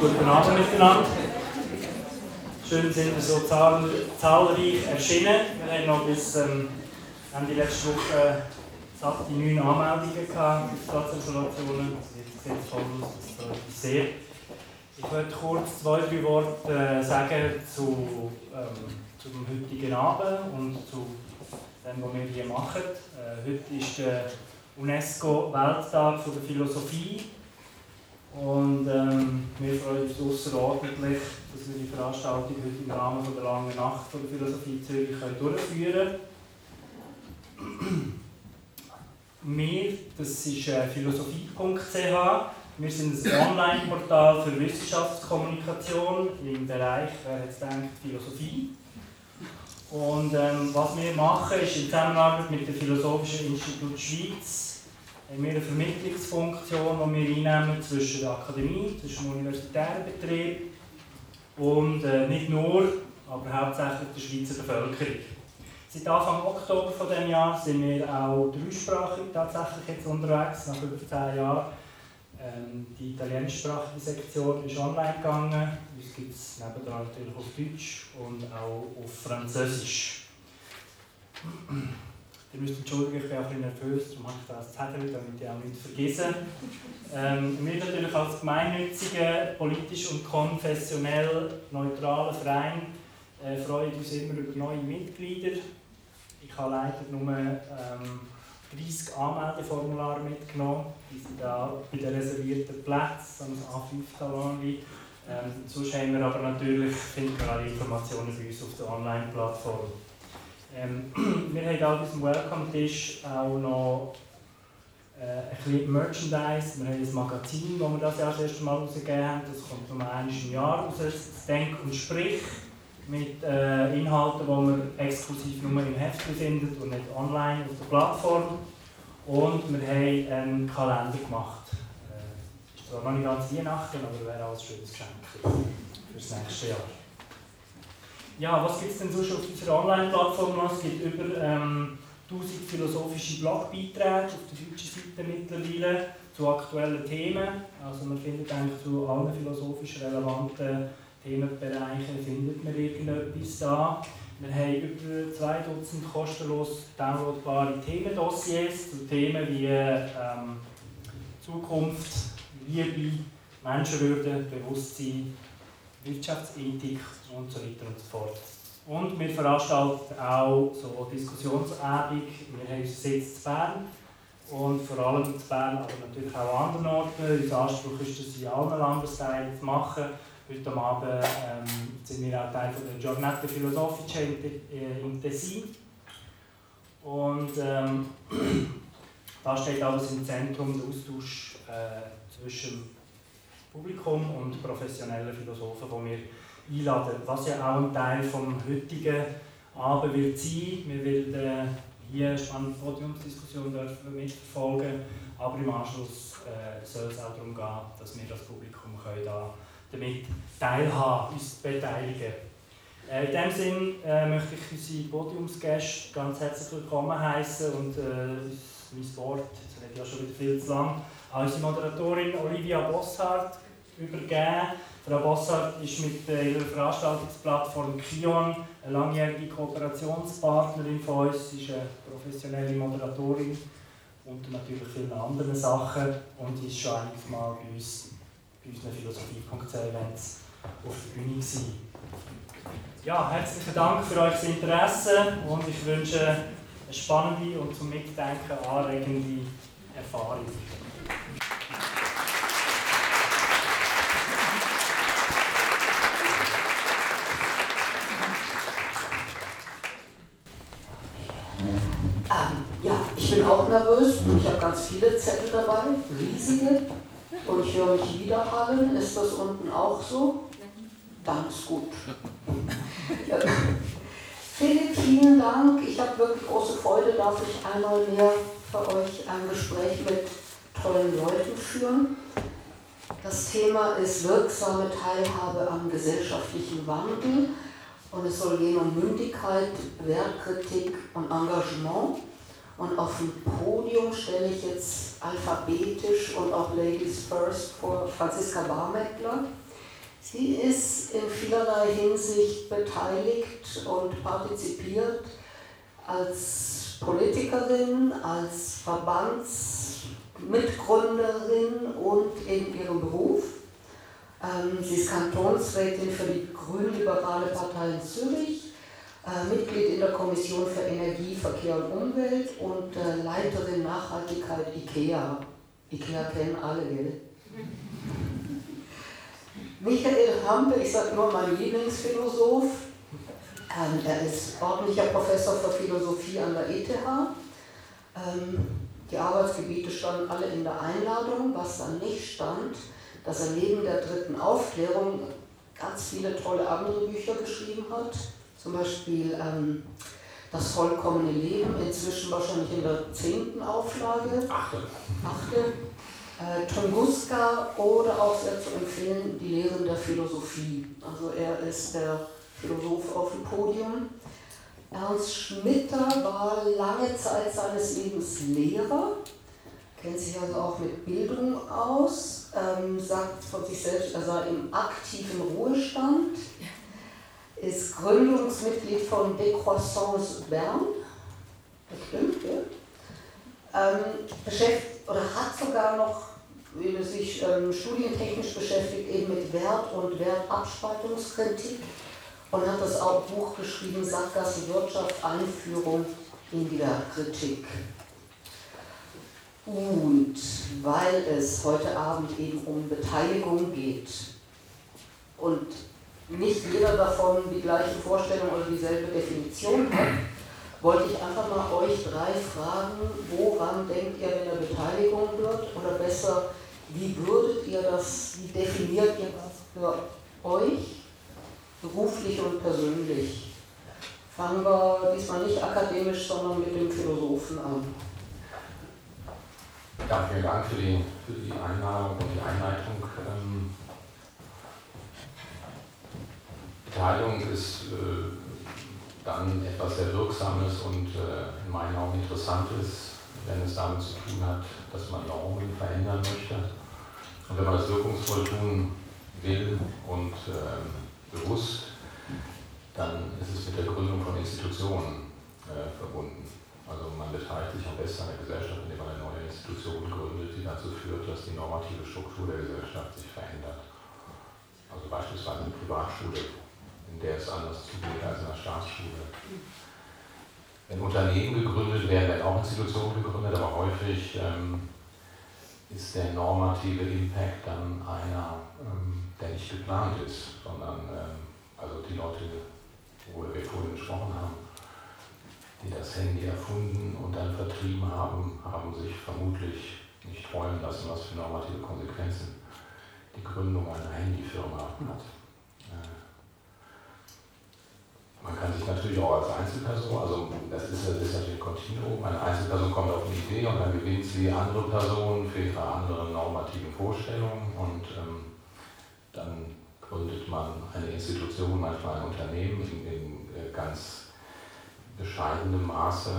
Guten Abend miteinander. Schön sind wir so zahl zahlreich erschienen. Wir haben noch bis ähm, Ende letzte Woche satt die neun Anmeldungen gehabt für voll aus, das freut mich sehr. Ich möchte kurz zwei, drei Worte äh, sagen zu, ähm, zum heutigen Abend und zu dem, was wir hier machen. Äh, heute ist der UNESCO-Welttag der Philosophie. Und ähm, wir freuen uns außerordentlich, dass wir die Veranstaltung heute im Rahmen von der langen Nacht von der Philosophie Zürich durchführen können. Wir, das ist äh, philosophie.ch, wir sind ein Online-Portal für Wissenschaftskommunikation im Bereich, wer jetzt denkt, Philosophie. Und ähm, was wir machen, ist in Zusammenarbeit mit dem Philosophischen Institut Schweiz haben wir eine Vermittlungsfunktion, die wir einnehmen zwischen der Akademie, zwischen dem universitären Betrieb und äh, nicht nur, aber hauptsächlich der Schweizer Bevölkerung. Seit Anfang Oktober von diesem Jahr sind wir auch dreisprachig tatsächlich jetzt unterwegs, nach über zehn Jahren. Ähm, die italienischsprachige Sektion ist online gegangen. Uns gibt es nebenan natürlich auf Deutsch und auch auf Französisch. Ihr müsst entschuldigen, ich bin auch ein bisschen nervös, darum habe ich das Zettel, damit ich auch nicht vergesse. Ähm, wir natürlich als gemeinnütziger, politisch und konfessionell neutraler Verein äh, freuen uns immer über neue Mitglieder. Ich habe leider nur ähm, 30 Anmeldeformulare mitgenommen. Die sind da bei den reservierten Plätzen, so ein A5-Talonli. Ähm, sonst haben wir aber natürlich, finden wir alle Informationen bei uns auf der Online-Plattform. Ähm, wir haben auf diesem Welcome-Tisch auch noch äh, ein bisschen Merchandise. Wir haben ein Magazin, das wir das, das erste Mal rausgegeben haben. Das kommt nur einmal Jahr raus. Das Denk und Sprich mit äh, Inhalten, die man exklusiv nur im Heft findet und nicht online auf der Plattform. Und wir haben einen Kalender gemacht. Äh, ist zwar noch nicht ganz Weihnachten, aber wäre ein schönes Geschenk für das nächste Jahr. Ja, was gibt es denn sonst auf unserer Online-Plattform? Es gibt über ähm, 1000 philosophische Blogbeiträge auf der deutschen Seite mittlerweile zu aktuellen Themen. Also man findet eigentlich zu allen philosophisch relevanten Themenbereichen findet man irgendetwas da. Wir haben über zwei Dutzend kostenlos downloadbare Themendossiers zu Themen wie ähm, Zukunft, Liebe, Menschenwürde, Bewusstsein, Wirtschaftsethik und so weiter und so fort. Und wir veranstalten auch so Diskussionsabend. Wir haben unseren Sitz in Bern und vor allem in Bern, aber natürlich auch an anderen Orten. Unser Anspruch ist, das in allen Landesteilen zu machen. Heute Abend ähm, sind wir auch Teil von der Giornate Philosophica in Tessin. Und ähm, da steht alles im Zentrum, der Austausch äh, zwischen Publikum und professionellen Philosophen, die wir einladen. Was ja auch ein Teil des heutigen Abend wird sein. Wir werden äh, hier eine spannende Podiumsdiskussion mitverfolgen aber im Anschluss äh, soll es auch darum gehen, dass wir das Publikum können da damit teilhaben, uns beteiligen. Äh, in diesem Sinne äh, möchte ich unsere Podiumsgäste ganz herzlich willkommen heißen und äh, mein Wort, jetzt rede ich ja schon wieder viel zu lang, an unsere Moderatorin Olivia Bosshardt übergeben. Frau Bossart ist mit ihrer Veranstaltungsplattform Kion eine langjährige Kooperationspartnerin von uns. Sie ist eine professionelle Moderatorin und natürlich vielen anderen Sachen und ist schon einiges Mal bei uns bei unseren Philosophie.c-Events auf der Bühne gewesen. Ja, herzlichen Dank für euer Interesse und ich wünsche eine spannende und zum Mitdenken anregende Erfahrung. Auch nervös. Ich habe ganz viele Zettel dabei, riesige. Und ich höre mich widerhallen. Ist das unten auch so? Ganz gut. Philipp, vielen Dank. Ich habe wirklich große Freude, darf ich einmal mehr für euch ein Gespräch mit tollen Leuten führen. Das Thema ist wirksame Teilhabe am gesellschaftlichen Wandel und es soll gehen um Mündigkeit, Wertkritik und Engagement. Und auf dem Podium stelle ich jetzt alphabetisch und auch Ladies First vor Franziska Barmeckler. Sie ist in vielerlei Hinsicht beteiligt und partizipiert als Politikerin, als Verbandsmitgründerin und in ihrem Beruf. Ähm, sie ist Kantonsrätin für die Grünliberale Partei in Zürich, Mitglied in der Kommission für Energie, Verkehr und Umwelt und äh, Leiterin Nachhaltigkeit IKEA. IKEA kennen alle, gell? Michael Hampe, ich sage immer mein Lieblingsphilosoph, ähm, er ist ordentlicher Professor für Philosophie an der ETH. Ähm, die Arbeitsgebiete standen alle in der Einladung. Was da nicht stand, dass er neben der dritten Aufklärung ganz viele tolle andere Bücher geschrieben hat. Zum Beispiel ähm, Das vollkommene Leben, inzwischen wahrscheinlich in der zehnten Auflage. Achte. Achte äh, Tunguska oder auch sehr zu empfehlen die Lehren der Philosophie. Also er ist der Philosoph auf dem Podium. Ernst Schmitter war lange Zeit seines Lebens Lehrer, kennt sich also auch mit Bildung aus, ähm, sagt von sich selbst, er sei im aktiven Ruhestand, ist Gründungsmitglied von Décroissance Bern, das stimmt, ja? Ähm, beschäftigt, oder hat sogar noch sich ähm, studientechnisch beschäftigt, eben mit Wert und Wertabspaltungskritik und hat das auch Buch geschrieben, Sackgasse Wirtschaft, Einführung in die Wertkritik. Und weil es heute Abend eben um Beteiligung geht und nicht jeder davon die gleiche Vorstellung oder dieselbe Definition hat, wollte ich einfach mal euch drei fragen, woran denkt ihr, wenn er Beteiligung wird? Oder besser, wie würdet ihr das, wie definiert ihr das für euch, beruflich und persönlich? Fangen wir diesmal nicht akademisch, sondern mit dem Philosophen an. Ja, vielen Dank für die, für die Einladung und die Einleitung. Ähm, Beteiligung ist äh, dann etwas sehr Wirksames und äh, in meinen Augen Interessantes, wenn es damit zu tun hat, dass man Normen verändern möchte. Und wenn man das wirkungsvoll tun will und äh, bewusst, dann ist es mit der Gründung von Institutionen äh, verbunden. Also man beteiligt sich am besten an der Gesellschaft, indem man eine neue Institution gründet, die dazu führt, dass die normative Struktur der Gesellschaft sich verändert. Also beispielsweise eine Privatschule der es anders zugeht als in der Staatsschule. Wenn Unternehmen gegründet werden, werden auch Institutionen gegründet, aber häufig ähm, ist der normative Impact dann einer, ähm, der nicht geplant ist, sondern ähm, also die Leute, worüber wir vorhin gesprochen haben, die das Handy erfunden und dann vertrieben haben, haben sich vermutlich nicht träumen lassen, was für normative Konsequenzen die Gründung einer Handyfirma hat. Man kann sich natürlich auch als Einzelperson, also das ist, das ist natürlich ein Kontinuum, eine Einzelperson kommt auf eine Idee und dann gewinnt sie andere Personen für ihre anderen normativen Vorstellungen und ähm, dann gründet man eine Institution, manchmal ein Unternehmen in, in äh, ganz bescheidenem Maße.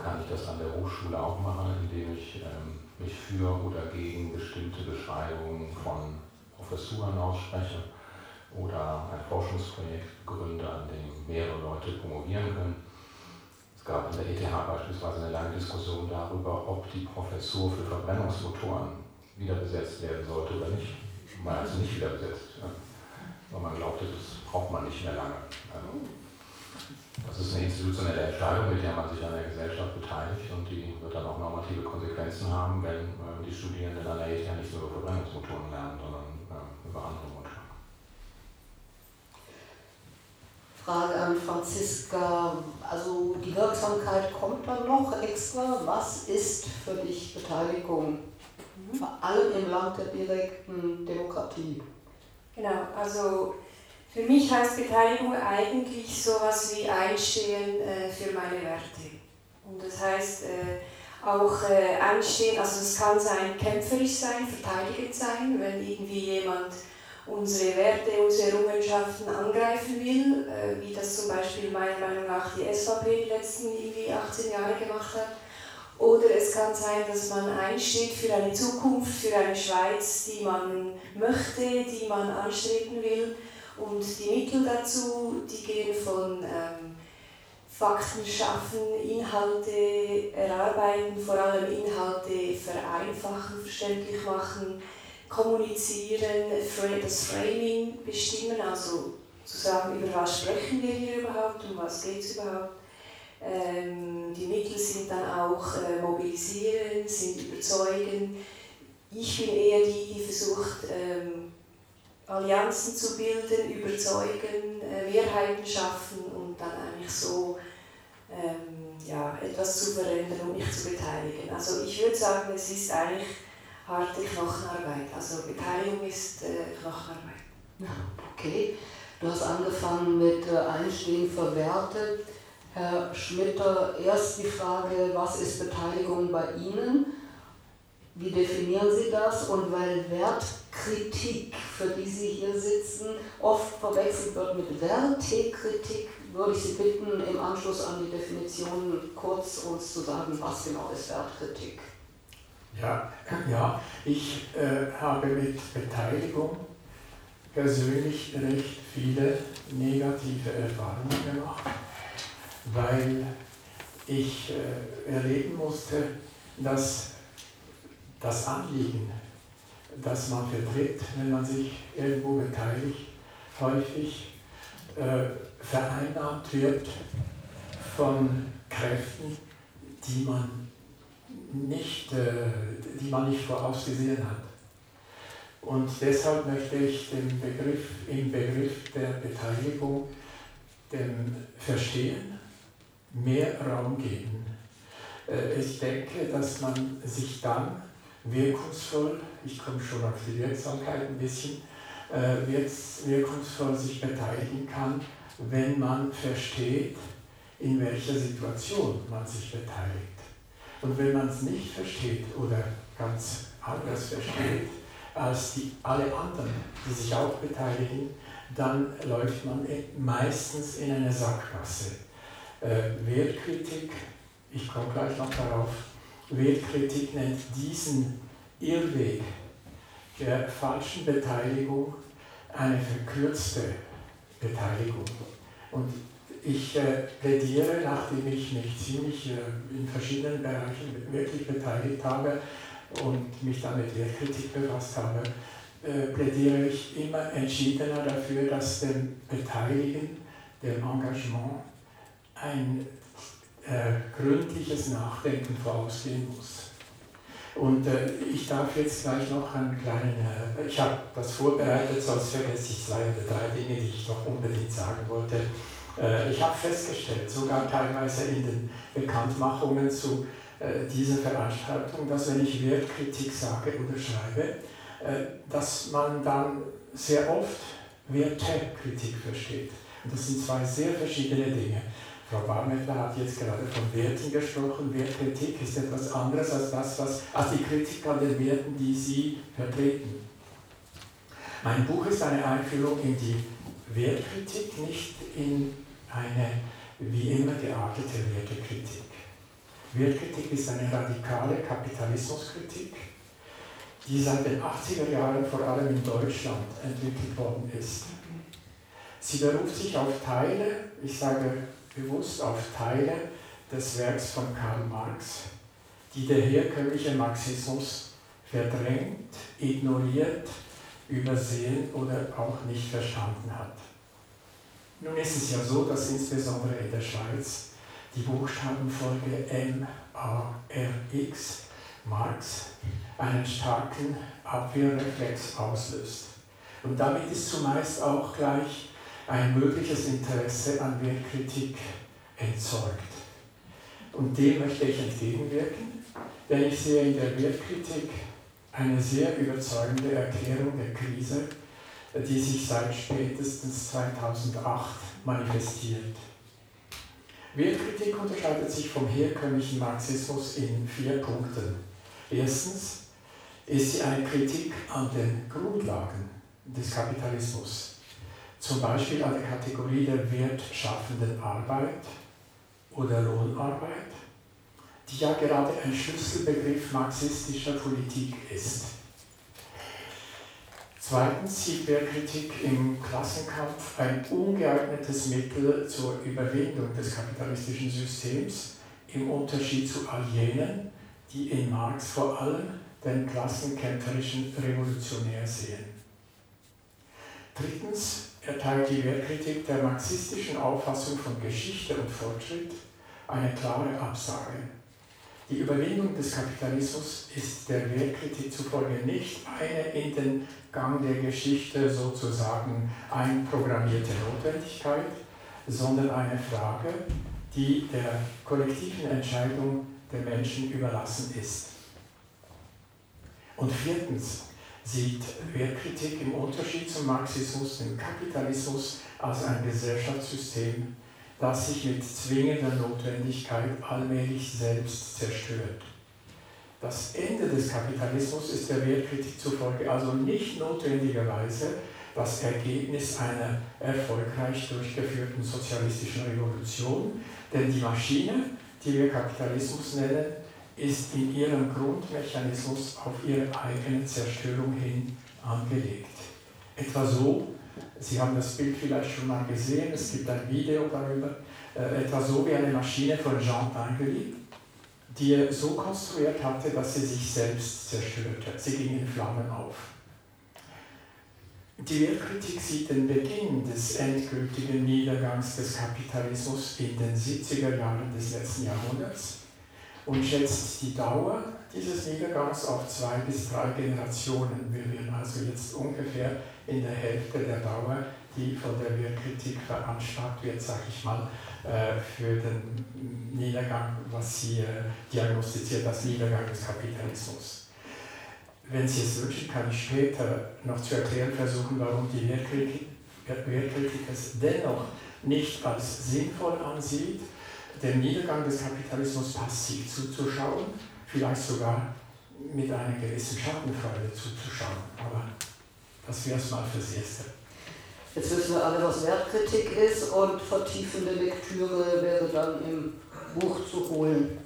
Kann ich das an der Hochschule auch machen, indem ich ähm, mich für oder gegen bestimmte Beschreibungen von Professuren ausspreche oder ein Forschungsprojekt gründe, an dem mehrere Leute promovieren können. Es gab in der ETH beispielsweise eine lange Diskussion darüber, ob die Professur für Verbrennungsmotoren wieder besetzt werden sollte oder nicht. Man hat sie nicht wieder besetzt, weil man glaubte, das braucht man nicht mehr lange. Das ist eine institutionelle Entscheidung, mit der man sich an der Gesellschaft beteiligt und die wird dann auch normative Konsequenzen haben, wenn äh, die Studierenden an der ETH nicht nur über Verbrennungsmotoren lernen, sondern äh, über andere Frage an Franziska. Also die Wirksamkeit kommt dann noch extra. Was ist für dich Beteiligung? Mhm. Vor allem im Land der direkten Demokratie. Genau, also für mich heißt Beteiligung eigentlich sowas wie Einstehen äh, für meine Werte. Und das heißt äh, auch äh, Einstehen, also es kann sein kämpferisch sein, verteidigend sein, wenn irgendwie jemand unsere Werte, unsere Errungenschaften angreifen will, wie das zum Beispiel meiner Meinung nach die SVP die letzten irgendwie 18 Jahre gemacht hat. Oder es kann sein, dass man einsteht für eine Zukunft, für eine Schweiz, die man möchte, die man anstreben will. Und die Mittel dazu, die gehen von ähm, Fakten schaffen, Inhalte erarbeiten, vor allem Inhalte vereinfachen, verständlich machen, kommunizieren, das Framing bestimmen, also zu sagen, über was sprechen wir hier überhaupt, um was geht es überhaupt. Ähm, die Mittel sind dann auch äh, mobilisieren, sind überzeugen. Ich bin eher die, die versucht, ähm, Allianzen zu bilden, überzeugen, äh, Mehrheiten schaffen und dann eigentlich so ähm, ja, etwas zu verändern und mich zu beteiligen. Also ich würde sagen, es ist eigentlich harte Knochenarbeit. Also Beteiligung ist äh, Knochenarbeit. Okay, du hast angefangen mit äh, Einstehen für Werte. Herr Schmitter, erst die Frage, was ist Beteiligung bei Ihnen? Wie definieren Sie das? Und weil Wertkritik, für die Sie hier sitzen, oft verwechselt wird mit Wertekritik, würde ich Sie bitten, im Anschluss an die Definition kurz uns zu sagen, was genau ist Wertkritik. Ja, ja ich äh, habe mit Beteiligung persönlich recht viele negative Erfahrungen gemacht, weil ich äh, erleben musste, dass das Anliegen, das man vertritt, wenn man sich irgendwo beteiligt, häufig äh, vereinnahmt wird von Kräften, die man nicht, äh, die man nicht vorausgesehen hat. Und deshalb möchte ich dem Begriff, im Begriff der Beteiligung, dem Verstehen, mehr Raum geben. Äh, ich denke, dass man sich dann wirkungsvoll, ich komme schon auf die Wirksamkeit ein bisschen, äh, wirkungsvoll sich beteiligen kann, wenn man versteht, in welcher Situation man sich beteiligt. Und wenn man es nicht versteht oder ganz anders versteht als die, alle anderen, die sich auch beteiligen, dann läuft man meistens in eine Sackgasse. Äh, Wertkritik, ich komme gleich noch darauf, Wertkritik nennt diesen Irrweg der falschen Beteiligung eine verkürzte Beteiligung. Und ich äh, plädiere, nachdem ich mich ziemlich äh, in verschiedenen Bereichen wirklich beteiligt habe und mich dann mit Wertkritik befasst habe, äh, plädiere ich immer entschiedener dafür, dass dem Beteiligen, dem Engagement ein äh, gründliches Nachdenken vorausgehen muss. Und äh, ich darf jetzt gleich noch einen kleinen, äh, ich habe das vorbereitet, sonst vergesse ich zwei oder drei Dinge, die ich noch unbedingt sagen wollte. Äh, ich habe festgestellt, sogar teilweise in den Bekanntmachungen zu äh, dieser Veranstaltung, dass wenn ich Wertkritik sage oder schreibe, äh, dass man dann sehr oft Wertekritik versteht. Und das sind zwei sehr verschiedene Dinge. Frau Barmettler hat jetzt gerade von Werten gesprochen. Wertkritik ist etwas anderes als, das, was, als die Kritik an den Werten, die Sie vertreten. Mein Buch ist eine Einführung in die Wertkritik, nicht in eine wie immer geartete Wertekritik. Wertkritik ist eine radikale Kapitalismuskritik, die seit den 80er Jahren vor allem in Deutschland entwickelt worden ist. Sie beruft sich auf Teile, ich sage bewusst auf Teile des Werks von Karl Marx, die der herkömmliche Marxismus verdrängt, ignoriert, übersehen oder auch nicht verstanden hat. Nun ist es ja so, dass insbesondere in der Schweiz die Buchstabenfolge M, A, R, X, Marx, einen starken Abwehrreflex auslöst. Und damit ist zumeist auch gleich ein mögliches Interesse an Wertkritik entzeugt. Und dem möchte ich entgegenwirken, denn ich sehe in der Wertkritik eine sehr überzeugende Erklärung der Krise die sich seit spätestens 2008 manifestiert. Wertkritik unterscheidet sich vom herkömmlichen Marxismus in vier Punkten. Erstens ist sie eine Kritik an den Grundlagen des Kapitalismus, zum Beispiel an der Kategorie der wertschaffenden Arbeit oder Lohnarbeit, die ja gerade ein Schlüsselbegriff marxistischer Politik ist. Zweitens sieht Wehrkritik im Klassenkampf ein ungeeignetes Mittel zur Überwindung des kapitalistischen Systems im Unterschied zu all jenen, die in Marx vor allem den klassenkämpferischen Revolutionär sehen. Drittens erteilt die Wehrkritik der marxistischen Auffassung von Geschichte und Fortschritt eine klare Absage. Die Überwindung des Kapitalismus ist der Wehrkritik zufolge nicht eine in den Gang der Geschichte sozusagen einprogrammierte Notwendigkeit, sondern eine Frage, die der kollektiven Entscheidung der Menschen überlassen ist. Und viertens sieht Wertkritik im Unterschied zum Marxismus den Kapitalismus als ein Gesellschaftssystem, das sich mit zwingender Notwendigkeit allmählich selbst zerstört. Das Ende des Kapitalismus ist der Wertkritik zufolge also nicht notwendigerweise das Ergebnis einer erfolgreich durchgeführten sozialistischen Revolution, denn die Maschine, die wir Kapitalismus nennen, ist in ihrem Grundmechanismus auf ihre eigene Zerstörung hin angelegt. Etwa so, Sie haben das Bild vielleicht schon mal gesehen, es gibt ein Video darüber, äh, etwa so wie eine Maschine von Jean Tinguely, die er so konstruiert hatte, dass sie sich selbst zerstörte. Sie ging in Flammen auf. Die Weltkritik sieht den Beginn des endgültigen Niedergangs des Kapitalismus in den 70er Jahren des letzten Jahrhunderts und schätzt die Dauer dieses Niedergangs auf zwei bis drei Generationen. Wir wären also jetzt ungefähr in der Hälfte der Dauer, die von der Weltkritik veranschlagt wird, sage ich mal, äh, für den Niedergang, was sie äh, diagnostiziert als Niedergang des Kapitalismus. Wenn Sie es wünschen, kann ich später noch zu erklären versuchen, warum die Wertkritik es dennoch nicht als sinnvoll ansieht, dem Niedergang des Kapitalismus passiv zuzuschauen, vielleicht sogar mit einer gewissen Schadenfreude zuzuschauen. Aber das wäre es mal fürs Erste. Jetzt wissen wir alle, was Wertkritik ist und vertiefende Lektüre wäre dann im Buch zu holen.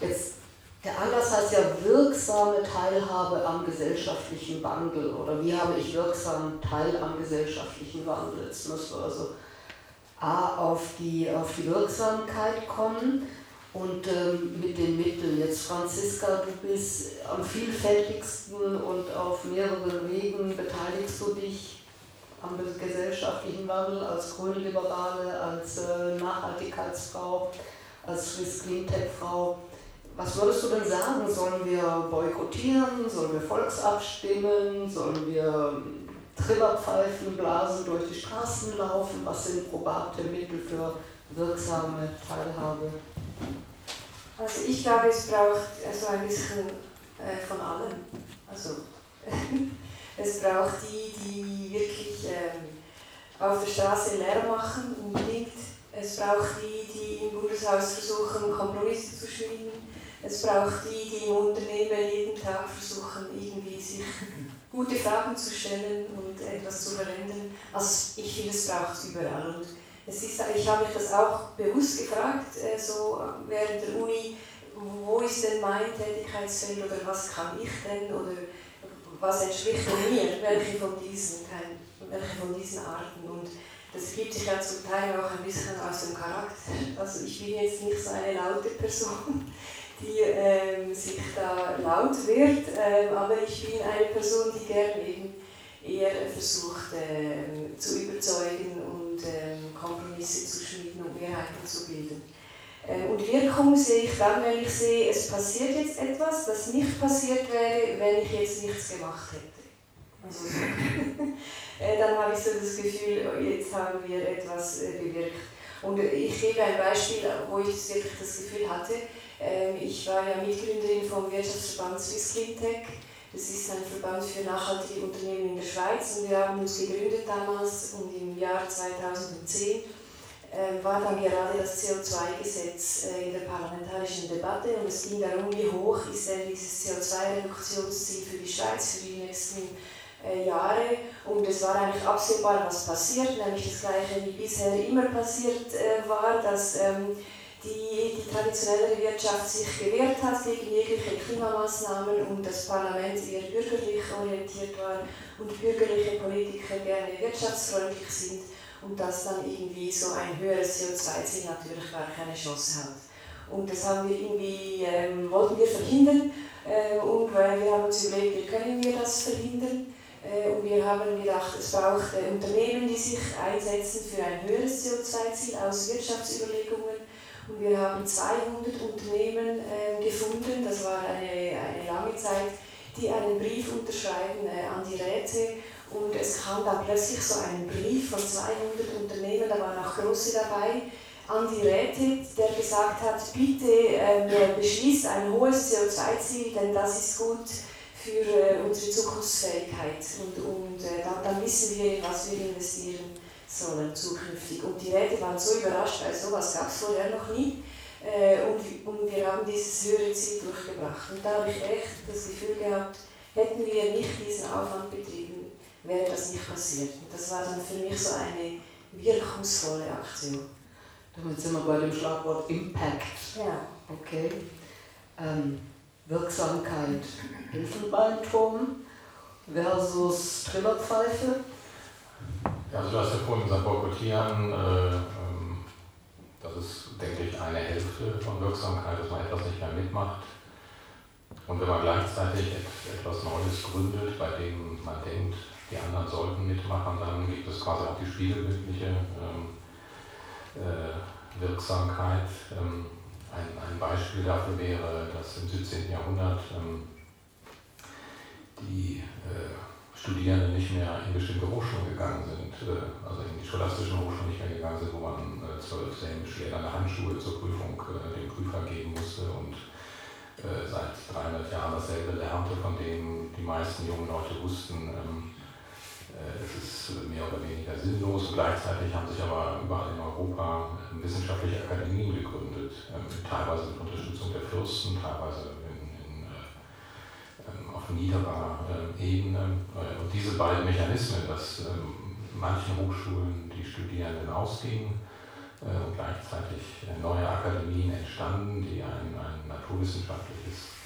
Jetzt, der Anlass heißt ja wirksame Teilhabe am gesellschaftlichen Wandel oder wie habe ich wirksam Teil am gesellschaftlichen Wandel. Jetzt müssen wir also A auf die, auf die Wirksamkeit kommen und ähm, mit den Mitteln. Jetzt Franziska, du bist am vielfältigsten und auf mehreren Wegen beteiligst du dich am gesellschaftlichen Wandel, als Grünliberale, als äh, Nachhaltigkeitsfrau, als Swiss Cleantech-Frau. Was würdest du denn sagen? Sollen wir boykottieren? Sollen wir Volksabstimmen? Sollen wir ähm, Trillerpfeifen blasen, durch die Straßen laufen? Was sind probate Mittel für wirksame Teilhabe? Also ich glaube, es braucht so ein bisschen äh, von allem. Also Es braucht die, die wirklich ähm, auf der Straße Lärm machen, unbedingt. Es braucht die, die im Bundeshaus versuchen, Kompromisse zu schmieden. Es braucht die, die im Unternehmen jeden Tag versuchen, irgendwie sich gute Fragen zu stellen und etwas zu verändern. Also ich finde, es braucht es überall. Und es ist, ich habe mich das auch bewusst gefragt, äh, so während der Uni, wo ist denn mein Tätigkeitsfeld oder was kann ich denn oder was entspricht mir, welche von diesen, welche von diesen Arten. Und das gibt sich ja zum Teil auch ein bisschen aus dem Charakter. Also ich bin jetzt nicht so eine laute Person, die ähm, sich da laut wird, ähm, aber ich bin eine Person, die gerne eben eher versucht ähm, zu überzeugen und ähm, Kompromisse zu schmieden und Mehrheiten zu bilden. Äh, und Wirkung sehe ich dann, wenn ich sehe, es passiert jetzt etwas, das nicht passiert wäre, wenn ich jetzt nichts gemacht hätte. Also, äh, dann habe ich so das Gefühl, oh, jetzt haben wir etwas äh, bewirkt. Und ich gebe ein Beispiel, wo ich wirklich das Gefühl hatte. Ähm, ich war ja Mitgründerin vom Wirtschaftsverband Swiss Cleantech. Das ist ein Verband für nachhaltige Unternehmen in der Schweiz und wir haben uns gegründet damals und im Jahr 2010 ähm, war dann gerade das CO2-Gesetz äh, in der parlamentarischen Debatte und es ging darum, wie hoch ist denn dieses CO2-Reduktionsziel für die Schweiz für die nächsten äh, Jahre. Und es war eigentlich absehbar, was passiert, nämlich das Gleiche wie bisher immer passiert äh, war, dass ähm, die, die traditionelle Wirtschaft sich gewehrt hat gegen jegliche Klimamaßnahmen und das Parlament eher bürgerlich orientiert war und bürgerliche Politiker gerne wirtschaftsfreundlich sind und dass dann irgendwie so ein höheres CO2-Ziel natürlich gar keine Chance hat. Und das haben wir irgendwie, ähm, wollten wir verhindern äh, und weil wir haben uns überlegt, wie können wir das verhindern. Äh, und wir haben gedacht, es braucht äh, Unternehmen, die sich einsetzen für ein höheres CO2-Ziel aus Wirtschaftsüberlegungen. Und wir haben 200 Unternehmen äh, gefunden, das war eine, eine lange Zeit, die einen Brief unterschreiben äh, an die Räte. Und es kam dann plötzlich so ein Brief von 200 Unternehmen, da waren auch große dabei, an die Räte, der gesagt hat, bitte äh, beschließt ein hohes CO2-Ziel, denn das ist gut für äh, unsere Zukunftsfähigkeit. Und, und äh, dann, dann, wissen wir, in was wir investieren sollen zukünftig. Und die Räte waren so überrascht, weil sowas gab es vorher noch nie. Äh, und, und wir haben dieses höhere Ziel durchgebracht. Und da habe ich echt das Gefühl gehabt, hätten wir nicht diesen Aufwand betrieben, wäre das nicht passiert. Und das war dann für mich so eine wirkungsvolle Aktion. Damit sind wir bei dem Schlagwort Impact. Ja. Okay. Ähm, Wirksamkeit. Inselbeinturm versus Trillerpfeife. Also du hast ja vorhin gesagt, boykottieren, äh, ähm, das ist, denke ich, eine Hälfte von Wirksamkeit, dass man etwas nicht mehr mitmacht. Und wenn man gleichzeitig etwas Neues gründet, bei dem man denkt, die anderen sollten mitmachen, dann gibt es quasi auch die spiegelbildliche ähm, äh, Wirksamkeit. Ähm, ein, ein, Beispiel dafür wäre, dass im 17. Jahrhundert ähm, die äh, Studierenden nicht mehr in bestimmte Hochschulen gegangen sind, äh, also in die scholastischen Hochschulen nicht mehr gegangen sind, wo man äh, zwölf sämisch lederne Handschuhe zur Prüfung äh, dem Prüfer geben musste und seit 300 Jahren dasselbe lernte, von dem die meisten jungen Leute wussten, ähm, äh, es ist mehr oder weniger sinnlos. Gleichzeitig haben sich aber überall in Europa wissenschaftliche Akademien gegründet, ähm, teilweise mit Unterstützung der Fürsten, teilweise in, in, äh, ähm, auf niederer Ebene. Äh, und diese beiden Mechanismen, dass manchen Hochschulen die Studierenden ausgingen und gleichzeitig neue Akademien entstanden, die ein, ein naturwissenschaftliches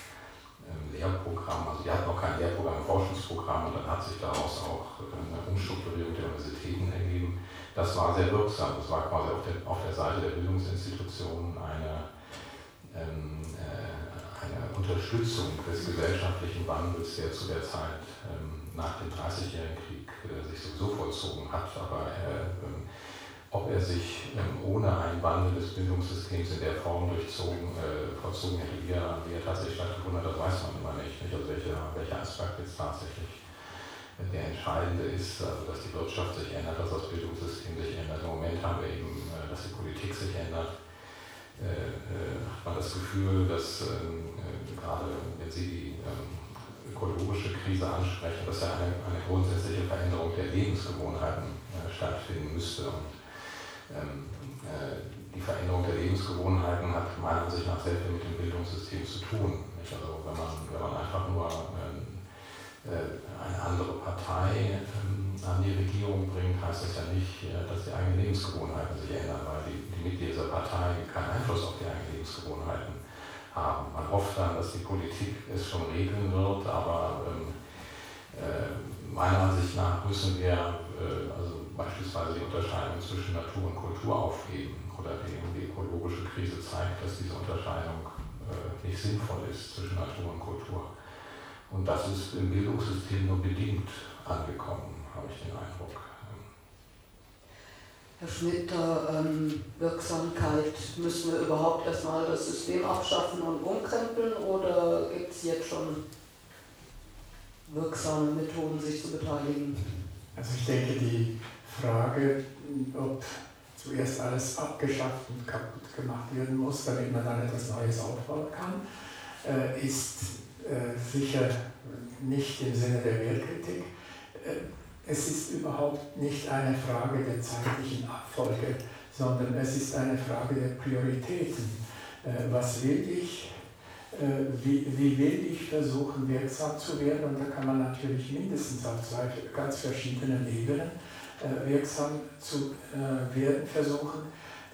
Lehrprogramm, also die hatten noch kein Lehrprogramm, ein Forschungsprogramm und dann hat sich daraus auch eine Umstrukturierung der Universitäten ergeben. Das war sehr wirksam, das war quasi auf der, auf der Seite der Bildungsinstitutionen eine, ähm, äh, eine Unterstützung des gesellschaftlichen Wandels, der zu der Zeit ähm, nach dem Dreißigjährigen Krieg äh, sich sowieso vollzogen hat, aber äh, ob er sich ähm, ohne einen Wandel des Bildungssystems in der Form durchzogen, äh, vollzogen hätte, wie er, tatsächlich stattgefunden hat, das weiß man immer nicht. Also welcher, welcher Aspekt jetzt tatsächlich der entscheidende ist, also dass die Wirtschaft sich ändert, dass das Bildungssystem sich ändert. Im Moment haben wir eben, dass die Politik sich ändert. Äh, äh, hat man das Gefühl, dass ähm, äh, gerade wenn Sie die ähm, ökologische Krise ansprechen, dass ja eine, eine grundsätzliche Veränderung der Lebensgewohnheiten stattfinden müsste. Und ähm, äh, die Veränderung der Lebensgewohnheiten hat meiner Ansicht nach sehr viel mit dem Bildungssystem zu tun. Also wenn man, wenn man einfach nur ähm, äh, eine andere Partei ähm, an die Regierung bringt, heißt das ja nicht, äh, dass die eigenen Lebensgewohnheiten sich ändern, weil die, die Mitglieder dieser Partei keinen Einfluss auf die eigenen Lebensgewohnheiten haben. Man hofft dann, dass die Politik es schon regeln wird, aber ähm, äh, meiner Ansicht nach müssen wir äh, also beispielsweise die Unterscheidung zwischen Natur und Kultur aufgeben oder die, die ökologische Krise zeigt, dass diese Unterscheidung äh, nicht sinnvoll ist zwischen Natur und Kultur. Und das ist im Bildungssystem nur bedingt angekommen, habe ich den Eindruck. Herr Schmidt, ähm, Wirksamkeit, müssen wir überhaupt erstmal das System abschaffen und umkrempeln oder gibt es jetzt schon wirksame Methoden, sich zu beteiligen? Also ich denke, die Frage, ob zuerst alles abgeschafft und kaputt gemacht werden muss, damit man dann etwas Neues aufbauen kann, äh, ist äh, sicher nicht im Sinne der Wertkritik. Äh, es ist überhaupt nicht eine Frage der zeitlichen Abfolge, sondern es ist eine Frage der Prioritäten. Was will ich? Wie, wie will ich versuchen, wirksam zu werden? Und da kann man natürlich mindestens auf zwei ganz verschiedenen Ebenen äh, wirksam zu äh, werden versuchen.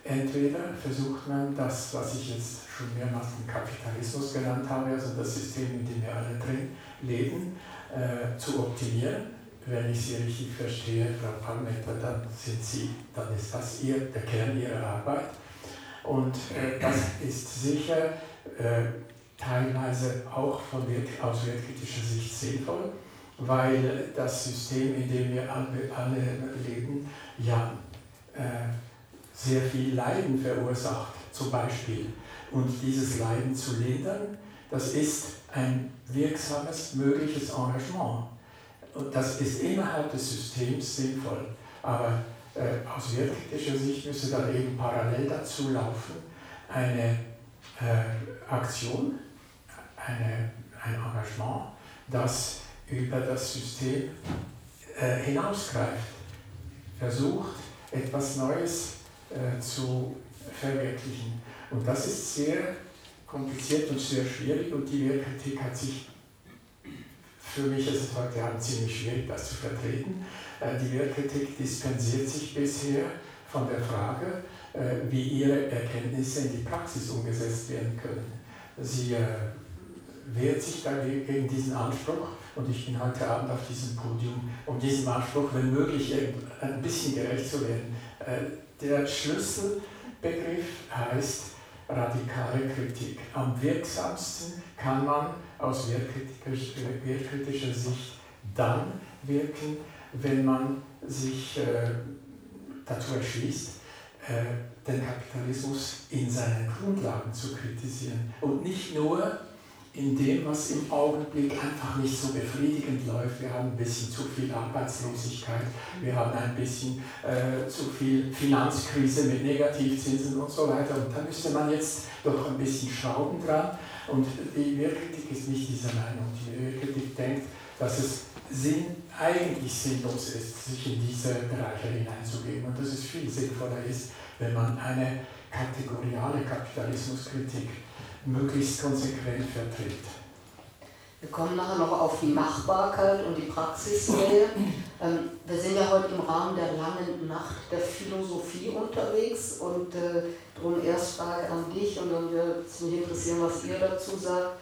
Entweder versucht man das, was ich jetzt schon mehrmals den Kapitalismus genannt habe, also das System, in dem wir alle drin leben, äh, zu optimieren. Wenn ich Sie richtig verstehe, Frau Palmetter, dann sind Sie, dann ist das ihr, der Kern Ihrer Arbeit. Und äh, das ist sicher äh, teilweise auch von, aus wertkritischer Sicht sinnvoll, weil das System, in dem wir alle, alle leben, ja äh, sehr viel Leiden verursacht, zum Beispiel. Und dieses Leiden zu lindern, das ist ein wirksames, mögliches Engagement. Und das ist innerhalb des Systems sinnvoll. Aber äh, aus wertkritischer Sicht müsste dann eben parallel dazu laufen eine äh, Aktion, eine, ein Engagement, das über das System äh, hinausgreift, versucht, etwas Neues äh, zu verwirklichen. Und das ist sehr kompliziert und sehr schwierig und die Werkkritik hat sich, für mich ist es heute Abend ziemlich schwierig, das zu vertreten. Äh, die Werkkritik dispensiert sich bisher von der Frage, äh, wie ihre Erkenntnisse in die Praxis umgesetzt werden können. Sie äh, wehrt sich dagegen diesen Anspruch und ich bin heute Abend auf diesem Podium, um diesem Anspruch, wenn möglich, ein bisschen gerecht zu werden. Der Schlüsselbegriff heißt radikale Kritik. Am wirksamsten kann man aus wertkritischer Sicht dann wirken, wenn man sich äh, dazu entschließt, äh, den Kapitalismus in seinen Grundlagen zu kritisieren und nicht nur in dem, was im Augenblick einfach nicht so befriedigend läuft. Wir haben ein bisschen zu viel Arbeitslosigkeit, wir haben ein bisschen äh, zu viel Finanzkrise mit Negativzinsen und so weiter. Und da müsste man jetzt doch ein bisschen schrauben dran. Und die Wehrkritik ist nicht dieser Meinung. Die Wehrkritik denkt, dass es Sinn, eigentlich sinnlos ist, sich in diese Bereiche hineinzugeben und dass es viel sinnvoller ist, wenn man eine kategoriale Kapitalismuskritik möglichst konsequent vertritt. Wir kommen nachher noch auf die Machbarkeit und die Praxisnähe. Ähm, wir sind ja heute im Rahmen der langen Nacht der Philosophie unterwegs und äh, darum erst Frage an dich und dann würde es mich interessieren, was ihr dazu sagt.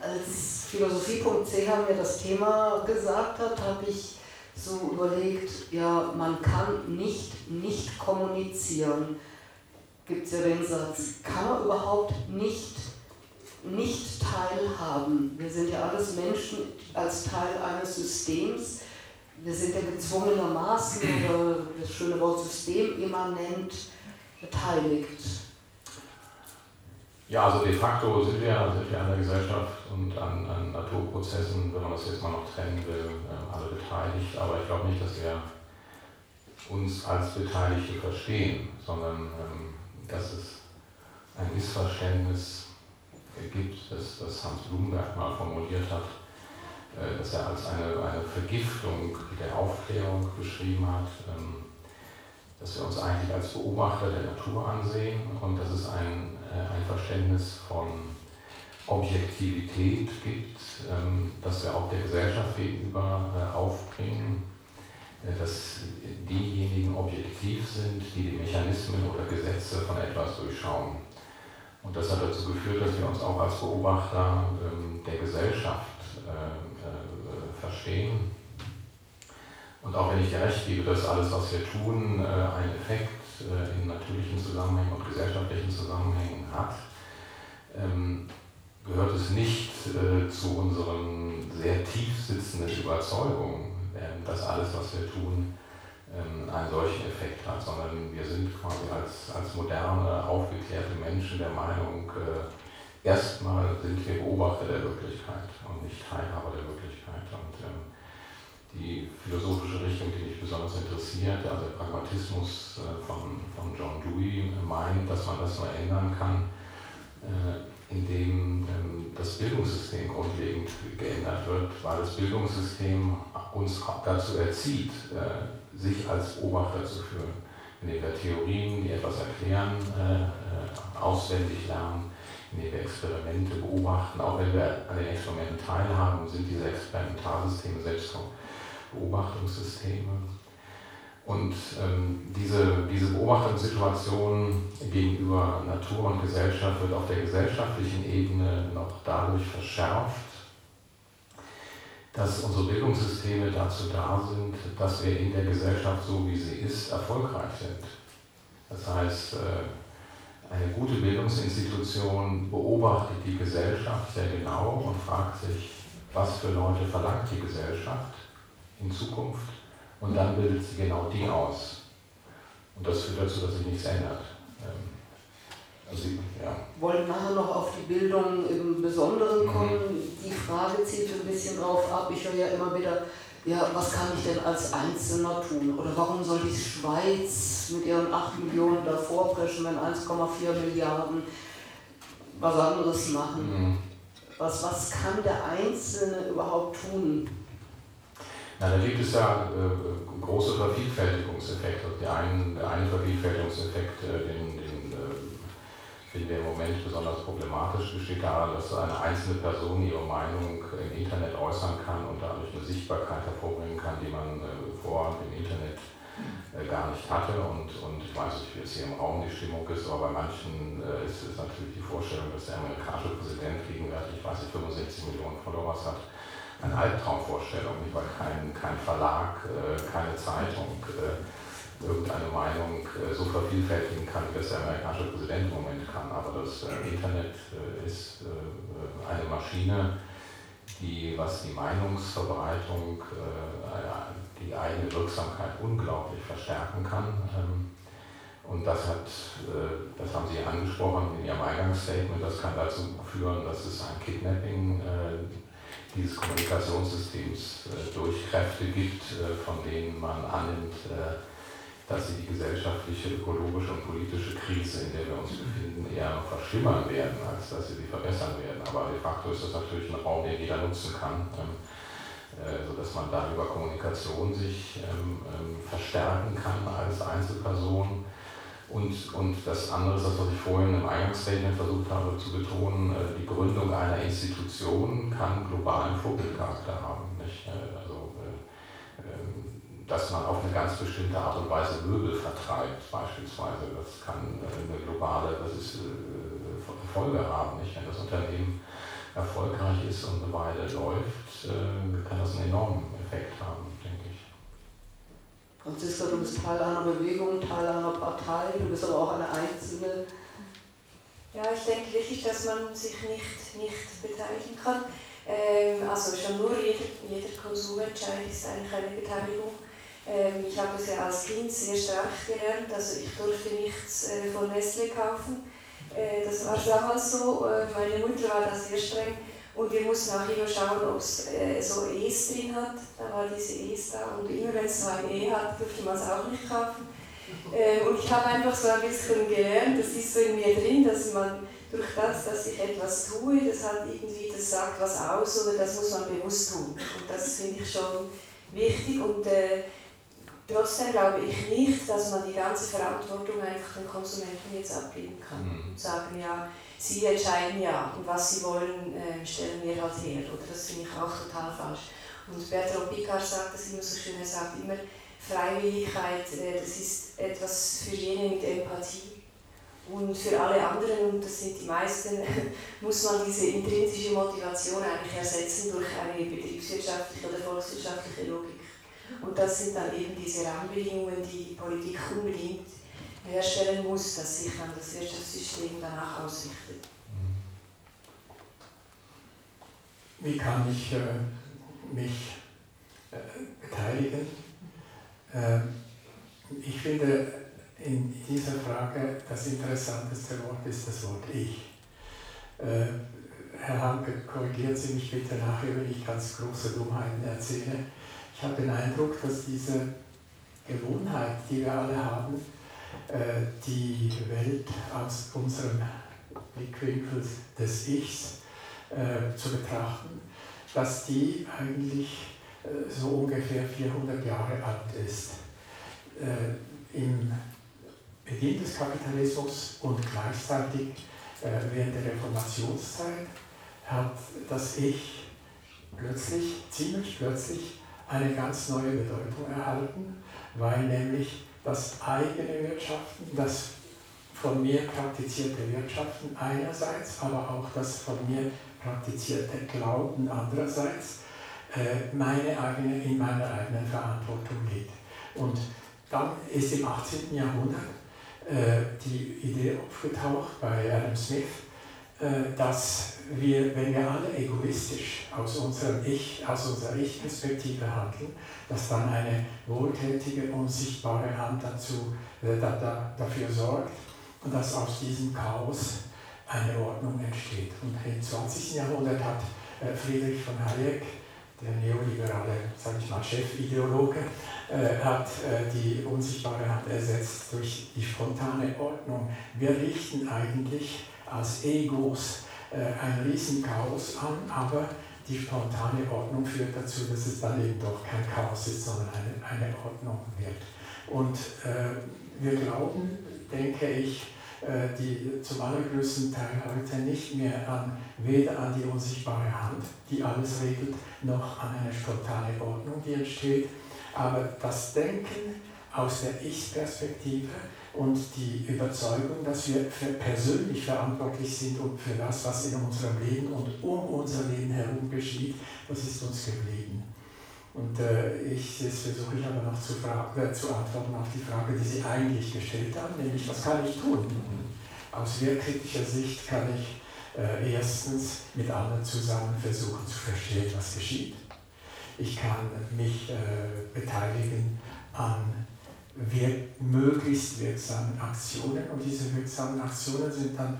Als Philosophie.ch mir das Thema gesagt hat, habe ich so überlegt, ja, man kann nicht nicht kommunizieren gibt es ja den Satz, kann man überhaupt nicht, nicht teilhaben. Wir sind ja alles Menschen als Teil eines Systems. Wir sind ja gezwungenermaßen, oder das schöne Wort System immanent beteiligt. Ja, also de facto sind wir, sind wir an der Gesellschaft und an, an Naturprozessen, wenn man das jetzt mal noch trennen will, äh, alle beteiligt. Aber ich glaube nicht, dass wir uns als Beteiligte verstehen, sondern ähm, dass es ein Missverständnis gibt, das, das Hans Blumenberg mal formuliert hat, äh, dass er als eine, eine Vergiftung der Aufklärung beschrieben hat, ähm, dass wir uns eigentlich als Beobachter der Natur ansehen und dass es ein, äh, ein Verständnis von Objektivität gibt, ähm, das wir auch der Gesellschaft gegenüber äh, aufbringen dass diejenigen objektiv sind, die die Mechanismen oder Gesetze von etwas durchschauen. Und das hat dazu geführt, dass wir uns auch als Beobachter ähm, der Gesellschaft äh, äh, verstehen. Und auch wenn ich dir recht gebe, dass alles, was wir tun, einen Effekt in natürlichen Zusammenhängen und gesellschaftlichen Zusammenhängen hat, ähm, gehört es nicht zu unseren sehr tief sitzenden Überzeugungen, dass alles, was wir tun, ähm, einen solchen Effekt hat, sondern wir sind quasi als, als moderne, aufgeklärte Menschen der Meinung, äh, erstmal sind wir Beobachter der Wirklichkeit und nicht Teilhaber der Wirklichkeit. Und ähm, die philosophische Richtung, die mich besonders interessiert, also der Pragmatismus äh, von, von John Dewey, meint, dass man das nur ändern kann, äh, indem ähm, das Bildungssystem grundlegend geändert wird, weil das Bildungssystem uns dazu erzieht, äh, sich als Beobachter zu fühlen, indem wir Theorien, die etwas erklären, äh, äh, auswendig lernen, indem wir Experimente beobachten. Auch wenn wir an den Experimenten teilhaben, sind diese Experimentarsysteme selbst Beobachtungssysteme. Und ähm, diese, diese Beobachtungssituation gegenüber Natur und Gesellschaft wird auf der gesellschaftlichen Ebene noch dadurch verschärft, dass unsere Bildungssysteme dazu da sind, dass wir in der Gesellschaft, so wie sie ist, erfolgreich sind. Das heißt, äh, eine gute Bildungsinstitution beobachtet die Gesellschaft sehr genau und fragt sich, was für Leute verlangt die Gesellschaft in Zukunft und dann bildet sie genau die aus. Und das führt dazu, dass sich nichts ändert. Ähm, also, ja. Wollen nachher noch auf die Bildung im Besonderen mhm. kommen. Mhm. Die Frage zielt ein bisschen drauf ab. Ich höre ja immer wieder, ja, was kann ich denn als Einzelner tun? Oder warum soll die Schweiz mit ihren 8 Millionen davor preschen, wenn 1,4 Milliarden was anderes machen? Mhm. Was, was kann der Einzelne überhaupt tun? Na, da gibt es ja äh, große Vervielfältigungseffekte. Der eine, der eine Vervielfältigungseffekt, äh, den, den äh, finden wir im Moment besonders problematisch, besteht darin, dass eine einzelne Person ihre Meinung im Internet äußern kann und dadurch eine Sichtbarkeit hervorbringen kann, die man äh, vor dem Internet äh, gar nicht hatte. Und, und ich weiß nicht, wie jetzt hier im Raum die Stimmung ist, aber bei manchen äh, ist es natürlich die Vorstellung, dass der amerikanische Präsident gegenwärtig, ich weiß nicht, 65 Millionen Followers hat, eine Albtraumvorstellung, weil kein, kein Verlag, äh, keine Zeitung äh, irgendeine Meinung äh, so vervielfältigen kann, wie das der amerikanische Präsident im Moment kann. Aber das Internet ist eine Maschine, die, was die Meinungsverbreitung, die eigene Wirksamkeit unglaublich verstärken kann. Ähm, und das, hat, das haben Sie angesprochen in Ihrem Eingangsstatement, das kann dazu führen, dass es ein Kidnapping dieses Kommunikationssystems durch Kräfte gibt, von denen man annimmt, dass sie die gesellschaftliche, ökologische und politische Krise, in der wir uns befinden, eher noch verschlimmern werden, als dass sie sie verbessern werden. Aber de facto ist das natürlich ein Raum, den jeder nutzen kann, ähm, äh, sodass man da über Kommunikation sich ähm, ähm, verstärken kann als Einzelperson. Und, und das andere ist das, was ich vorhin im Eingangsstatement versucht habe zu betonen, äh, die Gründung einer Institution kann globalen Vogelcharakter haben. Nicht? Äh, dass man auf eine ganz bestimmte Art und Weise Möbel vertreibt, beispielsweise. Das kann eine globale das ist, äh, Folge haben. Nicht? Wenn das Unternehmen erfolgreich ist und eine Weile läuft, äh, kann das einen enormen Effekt haben. Franziska, du bist Teil einer Bewegung, Teil einer Partei, du bist aber auch eine Einzelne. Ja, ich denke wirklich, dass man sich nicht, nicht beteiligen kann. Ähm, also schon nur jeder, jeder Konsumentscheid ist eigentlich eine Beteiligung. Ähm, ich habe es ja als Kind sehr stark gelernt, also ich durfte nichts äh, von Nestle kaufen. Äh, das war damals so, äh, meine Mutter war da sehr streng und wir mussten auch immer schauen, ob es äh, so E's drin hat. Da war diese E's da und immer wenn es so ein E hat, durfte man es auch nicht kaufen. Ähm, und ich habe einfach so ein bisschen gelernt, das ist so in mir drin, dass man durch das, dass ich etwas tue, das hat irgendwie, das sagt was aus oder das muss man bewusst tun. Und das finde ich schon wichtig und äh, Trotzdem glaube ich nicht, dass man die ganze Verantwortung einfach den Konsumenten jetzt abgeben kann mhm. und sagen, ja, sie entscheiden ja und was sie wollen, äh, stellen wir halt her. Oder das finde ich auch total falsch. Und Bertrand Picard sagt das immer so schön, er sagt immer, Freiwilligkeit, äh, das ist etwas für jene mit Empathie. Und für alle anderen, und das sind die meisten, muss man diese intrinsische Motivation eigentlich ersetzen durch eine betriebswirtschaftliche oder volkswirtschaftliche Logik. Und das sind dann eben diese Rahmenbedingungen, die die Politik unbedingt herstellen muss, dass sich dann das Wirtschaftssystem danach ausrichtet. Wie kann ich äh, mich äh, beteiligen? Äh, ich finde in dieser Frage das interessanteste Wort ist das Wort Ich. Äh, Herr Hanke, korrigieren Sie mich bitte nachher, wenn ich ganz große Dummheiten erzähle. Ich habe den Eindruck, dass diese Gewohnheit, die wir alle haben, die Welt aus unserem Blickwinkel des Ichs äh, zu betrachten, dass die eigentlich äh, so ungefähr 400 Jahre alt ist. Im Beginn des Kapitalismus und gleichzeitig während der Reformationszeit hat das Ich plötzlich, ziemlich plötzlich eine ganz neue Bedeutung erhalten, weil nämlich das eigene Wirtschaften, das von mir praktizierte Wirtschaften einerseits, aber auch das von mir praktizierte Glauben andererseits äh, meine eigene, in meiner eigenen Verantwortung liegt. Und dann ist im 18. Jahrhundert äh, die Idee aufgetaucht bei Adam Smith, äh, dass wir, wenn wir alle egoistisch aus unserem Ich, aus unserer Ich-Perspektive handeln, dass dann eine wohltätige, unsichtbare Hand dazu, äh, da, da, dafür sorgt und dass aus diesem Chaos eine Ordnung entsteht. Und im 20. Jahrhundert hat äh, Friedrich von Hayek, der neoliberale, sage ich mal, Chefideologe, äh, hat äh, die unsichtbare Hand ersetzt durch die spontane Ordnung. Wir richten eigentlich als Egos ein Riesenchaos an, aber die spontane Ordnung führt dazu, dass es dann eben doch kein Chaos ist, sondern eine, eine Ordnung wird. Und äh, wir glauben, denke ich, äh, die zum allergrößten Teil heute nicht mehr an, weder an die unsichtbare Hand, die alles regelt, noch an eine spontane Ordnung, die entsteht. Aber das Denken aus der Ich-Perspektive und die Überzeugung, dass wir persönlich verantwortlich sind und für das, was in unserem Leben und um unser Leben herum geschieht, das ist uns geblieben. Und äh, ich, jetzt versuche ich aber noch zu, äh, zu antworten auf die Frage, die Sie eigentlich gestellt haben, nämlich was kann ich tun? Aus wehrkritischer Sicht kann ich äh, erstens mit anderen zusammen versuchen zu verstehen, was geschieht. Ich kann mich äh, beteiligen an wir möglichst wirksamen Aktionen. Und diese wirksamen Aktionen sind dann,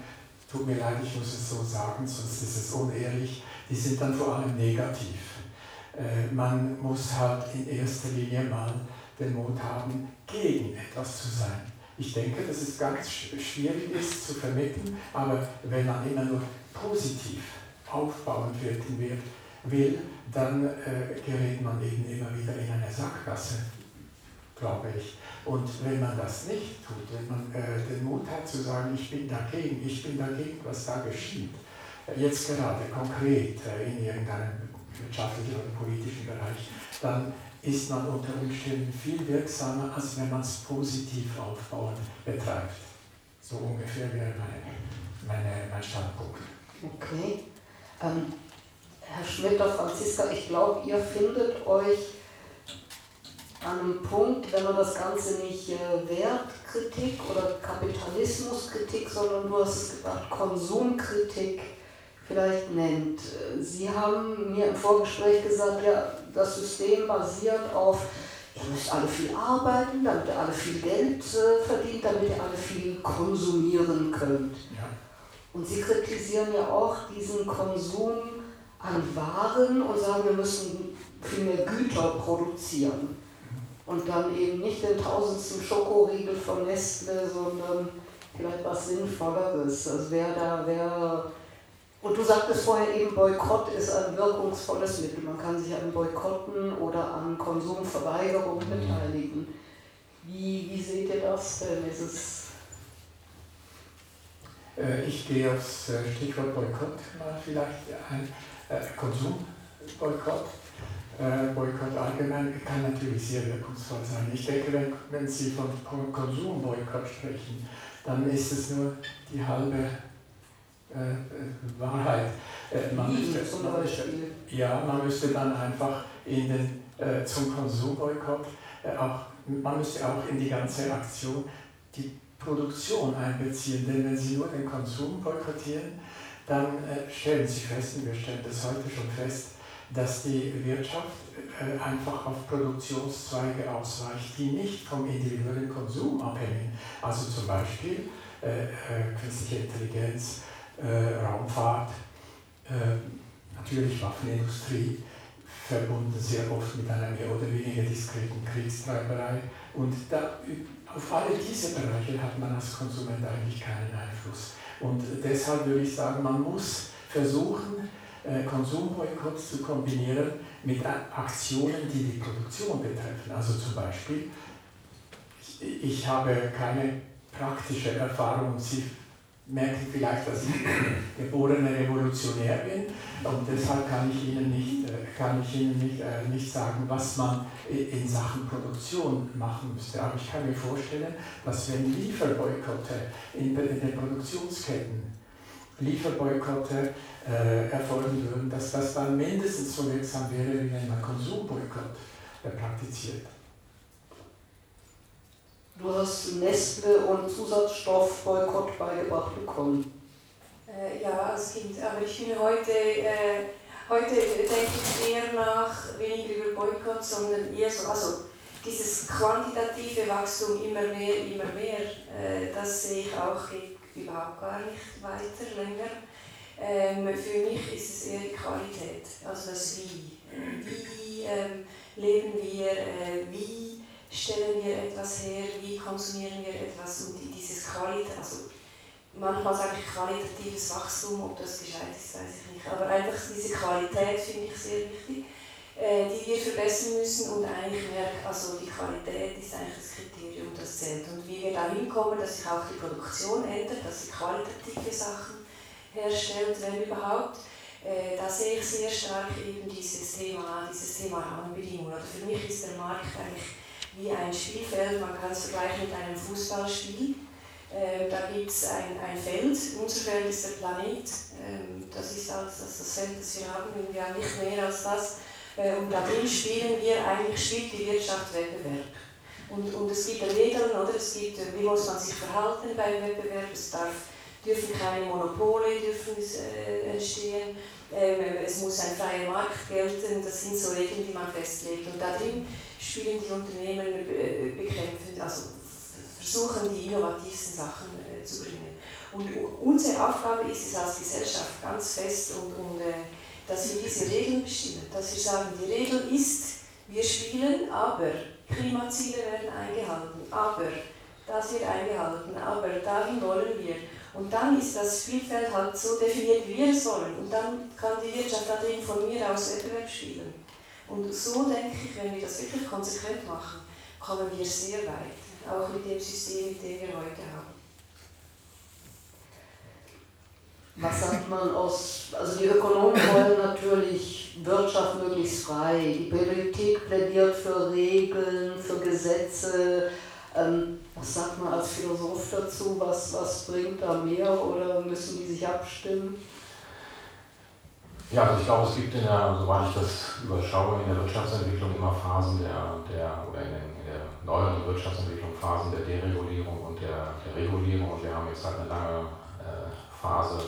tut mir leid, ich muss es so sagen, sonst ist es unehrlich, die sind dann vor allem negativ. Äh, man muss halt in erster Linie mal den Mut haben, gegen etwas zu sein. Ich denke, dass es ganz schwierig ist zu vermitteln, aber wenn man immer nur positiv aufbauend wirken will, dann äh, gerät man eben immer wieder in eine Sackgasse, glaube ich. Und wenn man das nicht tut, wenn man äh, den Mut hat zu sagen, ich bin dagegen, ich bin dagegen, was da geschieht, jetzt gerade konkret äh, in irgendeinem wirtschaftlichen oder politischen Bereich, dann ist man unter Umständen viel wirksamer, als wenn man es positiv aufbauen betreibt. So ungefähr wäre meine, meine, mein Standpunkt. Okay. Ähm, Herr Schmitter, Franziska, ich glaube, ihr findet euch an einem Punkt, wenn man das Ganze nicht äh, Wertkritik oder Kapitalismuskritik, sondern du hast es gesagt, Konsumkritik vielleicht nennt. Sie haben mir im Vorgespräch gesagt, ja, das System basiert auf, ihr müsst alle viel arbeiten, damit ihr alle viel Geld äh, verdient, damit ihr alle viel konsumieren könnt. Ja. Und Sie kritisieren ja auch diesen Konsum an Waren und sagen, wir müssen viel mehr Güter produzieren und dann eben nicht den tausendsten Schokoriegel von Nestle, sondern vielleicht was Sinnvolleres. Also wer da, wer und du sagtest vorher eben, Boykott ist ein wirkungsvolles Mittel. Man kann sich an Boykotten oder an Konsumverweigerung beteiligen. Wie, wie seht ihr das denn? Ist es äh, ich gehe aufs äh, Stichwort Boykott mal vielleicht ein. Äh, Konsumboykott äh, Boykott allgemein kann natürlich sehr wirkungsvoll sein. Ich denke, wenn, wenn Sie von Konsumboykott sprechen, dann ist es nur die halbe äh, äh Wahrheit. Äh, man müsste, ja, man müsste dann einfach in den, äh, zum Konsumboykott äh, auch, man müsste auch in die ganze Aktion die Produktion einbeziehen, denn wenn Sie nur den Konsum boykottieren, dann stellen Sie fest, und wir stellen das heute schon fest, dass die Wirtschaft äh, einfach auf Produktionszweige ausweicht, die nicht vom individuellen Konsum abhängen. Also zum Beispiel äh, äh, künstliche Intelligenz, Raumfahrt, natürlich Waffenindustrie, verbunden sehr oft mit einer mehr oder weniger diskreten Kriegstreiberei. Und da, auf alle diese Bereiche hat man als Konsument eigentlich keinen Einfluss. Und deshalb würde ich sagen, man muss versuchen, Konsumboykotts zu kombinieren mit Aktionen, die die Produktion betreffen. Also zum Beispiel, ich, ich habe keine praktische Erfahrung, Sie merken vielleicht, dass ich geborener Revolutionär bin und deshalb kann ich Ihnen nicht, äh, kann ich Ihnen nicht, äh, nicht sagen, was man in Sachen Produktion machen müsste. Aber ich kann mir vorstellen, dass wenn Lieferboykotte in, in den Produktionsketten Lieferboykotte äh, erfolgen würden, dass das dann mindestens so wirksam wäre, wie wenn man Konsumboykott äh, praktiziert. Du hast Nestle und Zusatzstoffboykott beigebracht bekommen. Äh, ja, als Kind. Aber ich bin heute, äh, heute denke ich eher nach, weniger über Boykott, sondern eher so, also dieses quantitative Wachstum immer mehr, immer mehr, äh, das sehe ich auch überhaupt gar nicht weiter länger. Ähm, für mich ist es eher die Qualität, also das Wie. Wie ähm, leben wir, äh, wie stellen wir etwas her, wie konsumieren wir etwas? Und dieses Qualität, also manchmal sage ich qualitatives Wachstum, ob das gescheit ist, weiß ich nicht, aber einfach diese Qualität finde ich sehr wichtig, äh, die wir verbessern müssen. Und eigentlich merke, also die Qualität ist eigentlich das Kriterium, das zählt und wie wir da hinkommen, dass sich auch die Produktion ändert, dass sie qualitative Sachen herstellt, wenn überhaupt, äh, da sehe ich sehr stark eben dieses Thema, dieses Thema Rahmenbedingungen. Oder für mich ist der Markt eigentlich wie ein Spielfeld, man kann es vergleichen mit einem Fußballspiel. Ähm, da gibt es ein, ein Feld, unser Feld ist der Planet, ähm, das ist alles das, das Feld, das wir haben, und wir haben nicht mehr als das. Äh, und da drin spielen wir, eigentlich spielt die Wirtschaft Wettbewerb. Und, und es gibt Regeln, oder? Es gibt, wie muss man sich verhalten beim Wettbewerb, es darf, dürfen keine Monopole dürfen, äh, entstehen, ähm, es muss ein freier Markt gelten, das sind so Regeln, die man festlegt. Und da drin spielen die Unternehmen äh, bekämpfen, also versuchen die innovativsten Sachen äh, zu bringen. Und unsere Aufgabe ist es als Gesellschaft ganz fest, und, und, äh, dass wir diese Regeln bestimmen, dass wir sagen, die Regel ist, wir spielen, aber Klimaziele werden eingehalten, aber das wird eingehalten, aber dahin wollen wir. Und dann ist das Spielfeld halt so definiert, wie wir es wollen. Und dann kann die Wirtschaft da drin von mir aus Wettbewerb spielen. Und so denke ich, wenn wir das wirklich konsequent machen, kommen wir sehr weit, auch mit dem System, mit dem wir heute haben. Was sagt man aus, also die Ökonomen wollen natürlich Wirtschaft möglichst frei, die Politik plädiert für Regeln, für Gesetze. Ähm, was sagt man als Philosoph dazu? Was, was bringt da mehr oder müssen die sich abstimmen? Ja, also ich glaube, es gibt in der, soweit ich das überschaue, in der Wirtschaftsentwicklung immer Phasen der, der oder in, den, in der neueren Wirtschaftsentwicklung Phasen der Deregulierung und der, der Regulierung. Und wir haben jetzt halt eine lange äh, Phase,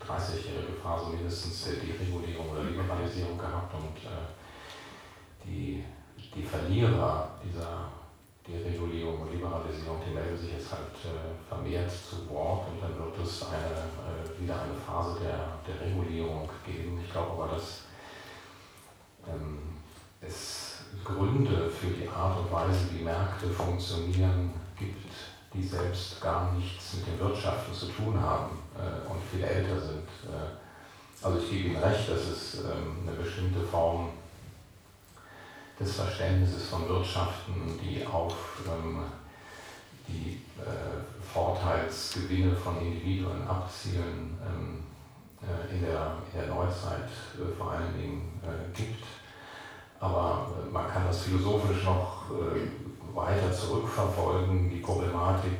30-jährige Phase mindestens der Deregulierung oder Liberalisierung gehabt. Und äh, die, die Verlierer dieser Deregulierung und Liberalisierung, die melden sich jetzt halt äh, vermehrt zu Wort und dann wird es eine, äh, wieder eine Phase der, der Regulierung geben. Ich glaube aber, dass ähm, es Gründe für die Art und Weise, wie Märkte funktionieren, gibt, die selbst gar nichts mit den Wirtschaften zu tun haben äh, und viel älter sind. Äh, also ich gebe Ihnen recht, dass es ähm, eine bestimmte Form des Verständnisses von Wirtschaften, die auf ähm, die äh, Vorteilsgewinne von Individuen abzielen, ähm, äh, in, der, in der Neuzeit äh, vor allen Dingen äh, gibt. Aber äh, man kann das philosophisch noch äh, weiter zurückverfolgen. Die Problematik,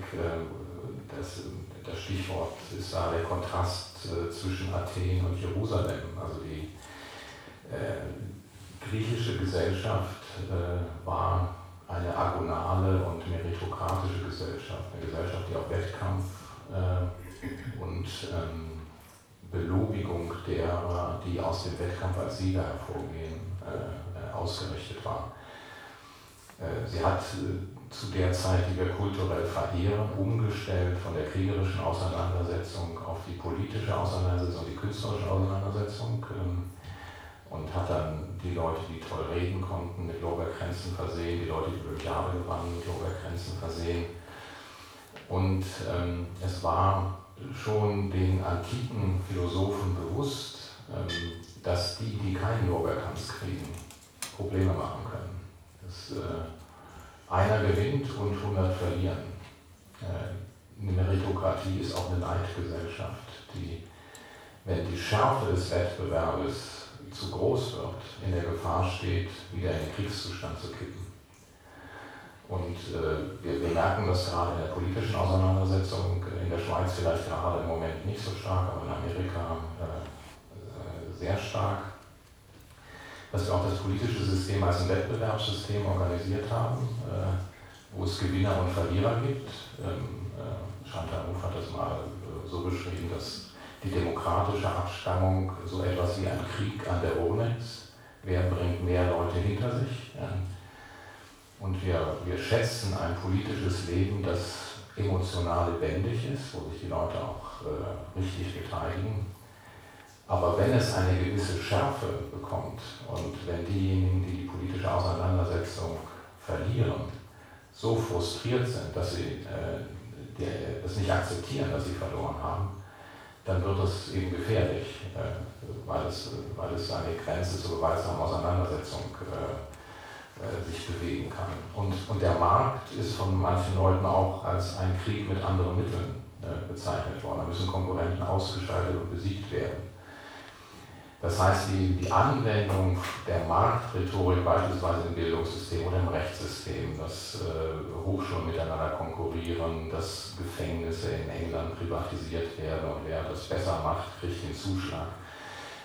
das, das Stichwort ist da der Kontrast zwischen Athen und Jerusalem. Also die griechische Gesellschaft war eine agonale und meritokratische Gesellschaft, eine Gesellschaft, die auf Wettkampf äh, und ähm, Belobigung derer, die aus dem Wettkampf als Sieger hervorgehen, äh, ausgerichtet war. Äh, sie hat äh, zu der Zeit, die wir kulturell verehren, umgestellt von der kriegerischen Auseinandersetzung auf die politische Auseinandersetzung, die künstlerische Auseinandersetzung. Ähm, und hat dann die Leute, die toll reden konnten, mit Lorbeerkränzen versehen, die Leute, die Olympiade gewannen, mit Lorbeerkränzen versehen. Und ähm, es war schon den antiken Philosophen bewusst, ähm, dass die, die keinen Lorbeerkranz kriegen, Probleme machen können. Dass äh, einer gewinnt und 100 verlieren. Äh, eine Meritokratie ist auch eine Neidgesellschaft, die, wenn die Schärfe des Wettbewerbes zu groß wird, in der Gefahr steht, wieder in den Kriegszustand zu kippen. Und äh, wir, wir, merken das gerade in der politischen Auseinandersetzung, in der Schweiz vielleicht gerade im Moment nicht so stark, aber in Amerika äh, äh, sehr stark, dass wir auch das politische System als ein Wettbewerbssystem organisiert haben, äh, wo es Gewinner und Verlierer gibt. Ähm, äh, Chantal Mouffe hat das mal äh, so beschrieben, dass die demokratische Abstammung so etwas wie ein Krieg an der ist. Wer bringt mehr Leute hinter sich? Und wir, wir schätzen ein politisches Leben, das emotional lebendig ist, wo sich die Leute auch äh, richtig beteiligen. Aber wenn es eine gewisse Schärfe bekommt und wenn diejenigen, die die politische Auseinandersetzung verlieren, so frustriert sind, dass sie äh, die, das nicht akzeptieren, dass sie verloren haben, dann wird es eben gefährlich, äh, weil, es, weil es eine Grenze zur gewaltsamen Auseinandersetzung äh, äh, sich bewegen kann. Und, und der Markt ist von manchen Leuten auch als ein Krieg mit anderen Mitteln bezeichnet worden. Da müssen Konkurrenten ausgeschaltet und besiegt werden. Das heißt, die, die Anwendung der Marktrhetorik beispielsweise im Bildungssystem oder im Rechtssystem, dass äh, Hochschulen miteinander konkurrieren, dass Gefängnisse in England privatisiert werden und wer das besser macht, kriegt den Zuschlag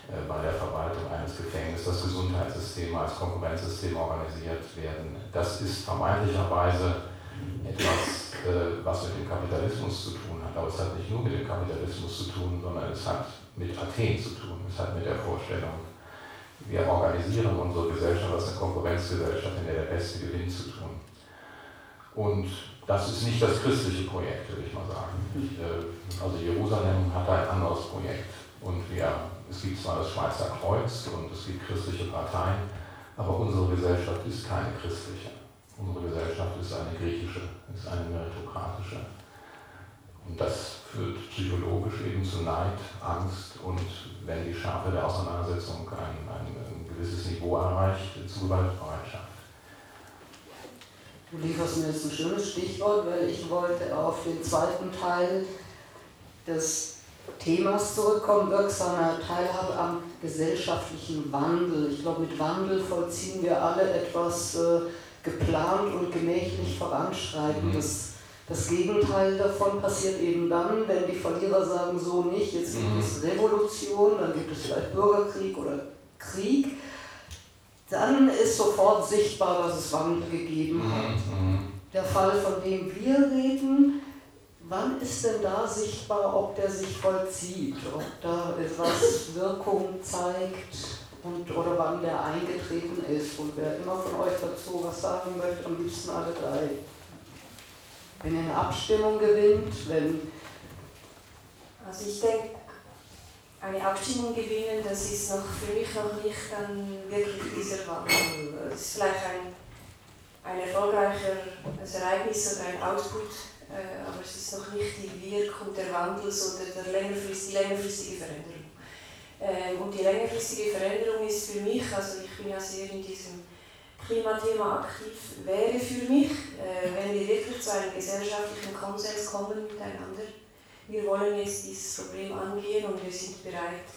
äh, bei der Verwaltung eines Gefängnisses, das Gesundheitssystem als Konkurrenzsystem organisiert werden. Das ist vermeintlicherweise etwas, äh, was mit dem Kapitalismus zu tun hat. Aber es hat nicht nur mit dem Kapitalismus zu tun, sondern es hat mit Athen zu tun. Es hat mit der Vorstellung, wir organisieren unsere Gesellschaft als eine Konkurrenzgesellschaft, in der der Beste gewinnt, zu tun. Und das ist nicht das christliche Projekt, würde ich mal sagen. Äh, also Jerusalem hat ein anderes Projekt. Und wir, es gibt zwar das Schweizer Kreuz und es gibt christliche Parteien, aber unsere Gesellschaft ist keine christliche. Unsere Gesellschaft ist eine griechische, ist eine meritokratische. Und das führt psychologisch eben zu Neid, Angst und wenn die Schärfe der Auseinandersetzung ein, ein, ein gewisses Niveau erreicht, zu Gewaltbereitschaft. Du lieferst mir jetzt ein schönes Stichwort, weil ich wollte auf den zweiten Teil des Themas zurückkommen, wirksamer Teilhabe am gesellschaftlichen Wandel. Ich glaube, mit Wandel vollziehen wir alle etwas äh, geplant und gemächlich voranschreitendes. Mhm das Gegenteil davon passiert eben dann, wenn die Verlierer sagen, so nicht, jetzt gibt mhm. es Revolution, dann gibt es vielleicht Bürgerkrieg oder Krieg. Dann ist sofort sichtbar, dass es Wandel gegeben mhm, hat. Mhm. Der Fall, von dem wir reden, wann ist denn da sichtbar, ob der sich vollzieht, ob da etwas Wirkung zeigt und, oder wann der eingetreten ist? Und wer immer von euch dazu was sagen möchte, am liebsten alle drei wenn eine Abstimmung gewinnt, wenn. Also ich denke, eine Abstimmung gewinnen, das ist noch für mich noch nicht dann wirklich dieser Wandel. Es ist vielleicht ein, ein erfolgreiches Ereignis oder ein Output, äh, aber es ist noch nicht die Wirkung der Wandels oder der längerfrist, die längerfristige Veränderung. Ähm, und die längerfristige Veränderung ist für mich, also ich bin ja sehr in diesem Klimathema aktiv wäre für mich, äh, wenn wir wirklich zu einem gesellschaftlichen Konsens kommen miteinander. Wir wollen jetzt dieses Problem angehen und wir sind bereit,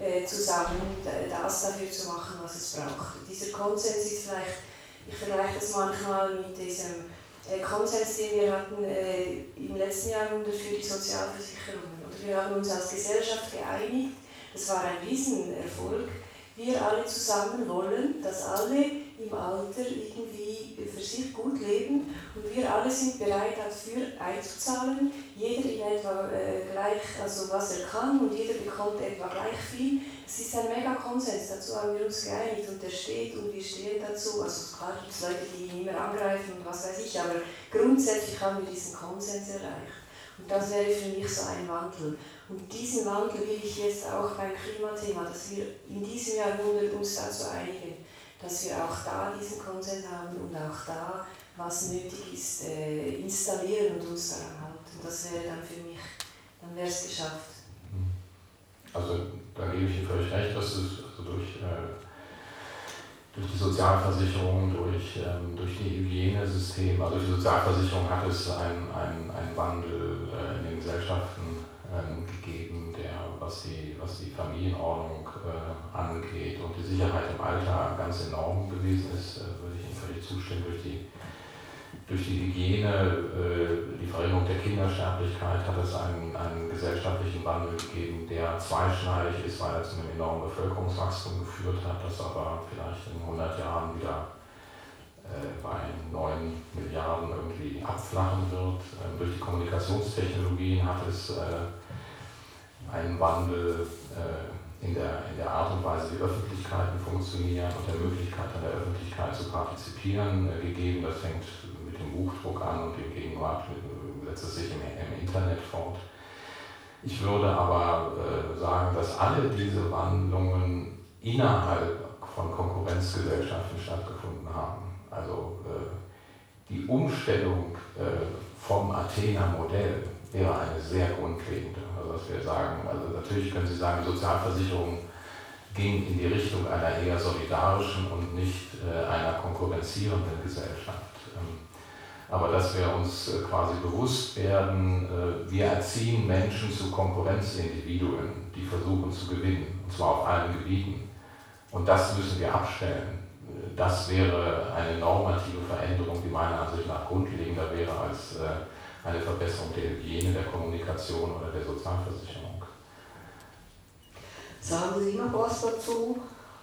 äh, zusammen das dafür zu machen, was es braucht. Dieser Konsens ist vielleicht, ich vergleiche das manchmal mit diesem äh, Konsens, den wir hatten im letzten Jahrhundert für die Sozialversicherungen. Oder wir haben uns als Gesellschaft geeinigt, das war ein Riesenerfolg. Wir alle zusammen wollen, dass alle im Alter irgendwie für sich gut leben und wir alle sind bereit dafür einzuzahlen. Jeder in etwa äh, gleich, also was er kann und jeder bekommt etwa gleich viel. Es ist ein mega Konsens, dazu haben wir uns geeinigt und der steht und wir stehen dazu. Also klar gibt es Leute, die ihn immer angreifen und was weiß ich, aber grundsätzlich haben wir diesen Konsens erreicht. Und das wäre für mich so ein Wandel. Und diesen Wandel will ich jetzt auch beim Klimathema, dass wir in diesem Jahrhundert uns dazu einigen dass wir auch da diesen Konsens haben und auch da, was nötig ist, äh, installieren und uns daran halten. Das wäre dann für mich, dann wäre es geschafft. Also da gebe ich Ihnen völlig recht, dass es also durch, äh, durch die Sozialversicherung, durch, ähm, durch die Hygienesysteme. Also die Sozialversicherung hat es einen, einen Wandel äh, in den Gesellschaften ähm, gegeben, der, was, die, was die Familienordnung angeht und die Sicherheit im Alter ganz enorm gewesen ist, äh, würde ich Ihnen völlig zustimmen, durch die durch die Hygiene, äh, die Verringerung der Kindersterblichkeit hat es einen, einen gesellschaftlichen Wandel gegeben, der zweischneidig ist, weil er zu einem enormen Bevölkerungswachstum geführt hat, das aber vielleicht in 100 Jahren wieder äh, bei 9 Milliarden irgendwie abflachen wird. Ähm, durch die Kommunikationstechnologien hat es äh, einen Wandel in der, in der Art und Weise, wie Öffentlichkeiten funktionieren und der Möglichkeit an der Öffentlichkeit zu partizipieren gegeben. Das fängt dem Buchdruck an und in Gegenwart setzt es sich im, im Internet fort. Ich würde aber äh, sagen, dass alle diese Wandlungen innerhalb von Konkurrenzgesellschaften stattgefunden haben. Also äh, die Umstellung äh, vom Athener Modell wäre eine sehr grundlegende. Also dass wir sagen, also natürlich können Sie sagen, Sozialversicherung ging in die Richtung einer eher solidarischen und nicht äh, einer konkurrenzierenden Gesellschaft aber dass wir uns äh, quasi bewusst werden, äh, wir erziehen Menschen zu Konkurrenzindividuen, die versuchen zu gewinnen, und zwar auf allen Gebieten. Und das müssen wir abstellen. Das wäre eine normative Veränderung, die meiner Ansicht nach grundlegender wäre als eine Verbesserung der Hygiene, der Kommunikation oder der Sozialversicherung. Sagen Sie noch was dazu?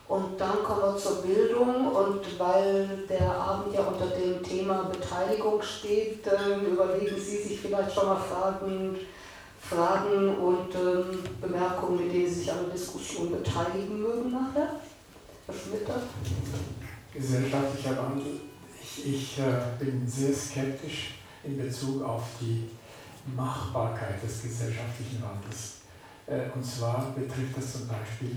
Und dann kommen wir zur Bildung und weil der Abend ja unter dem Thema Beteiligung steht, äh, überlegen Sie sich vielleicht schon mal Fragen, Fragen und ähm, Bemerkungen, mit denen Sie sich an der Diskussion beteiligen mögen nachher. Herr Schmitter? Gesellschaftlicher Wandel. Ich, ich äh, bin sehr skeptisch in Bezug auf die Machbarkeit des gesellschaftlichen Wandels. Äh, und zwar betrifft das zum Beispiel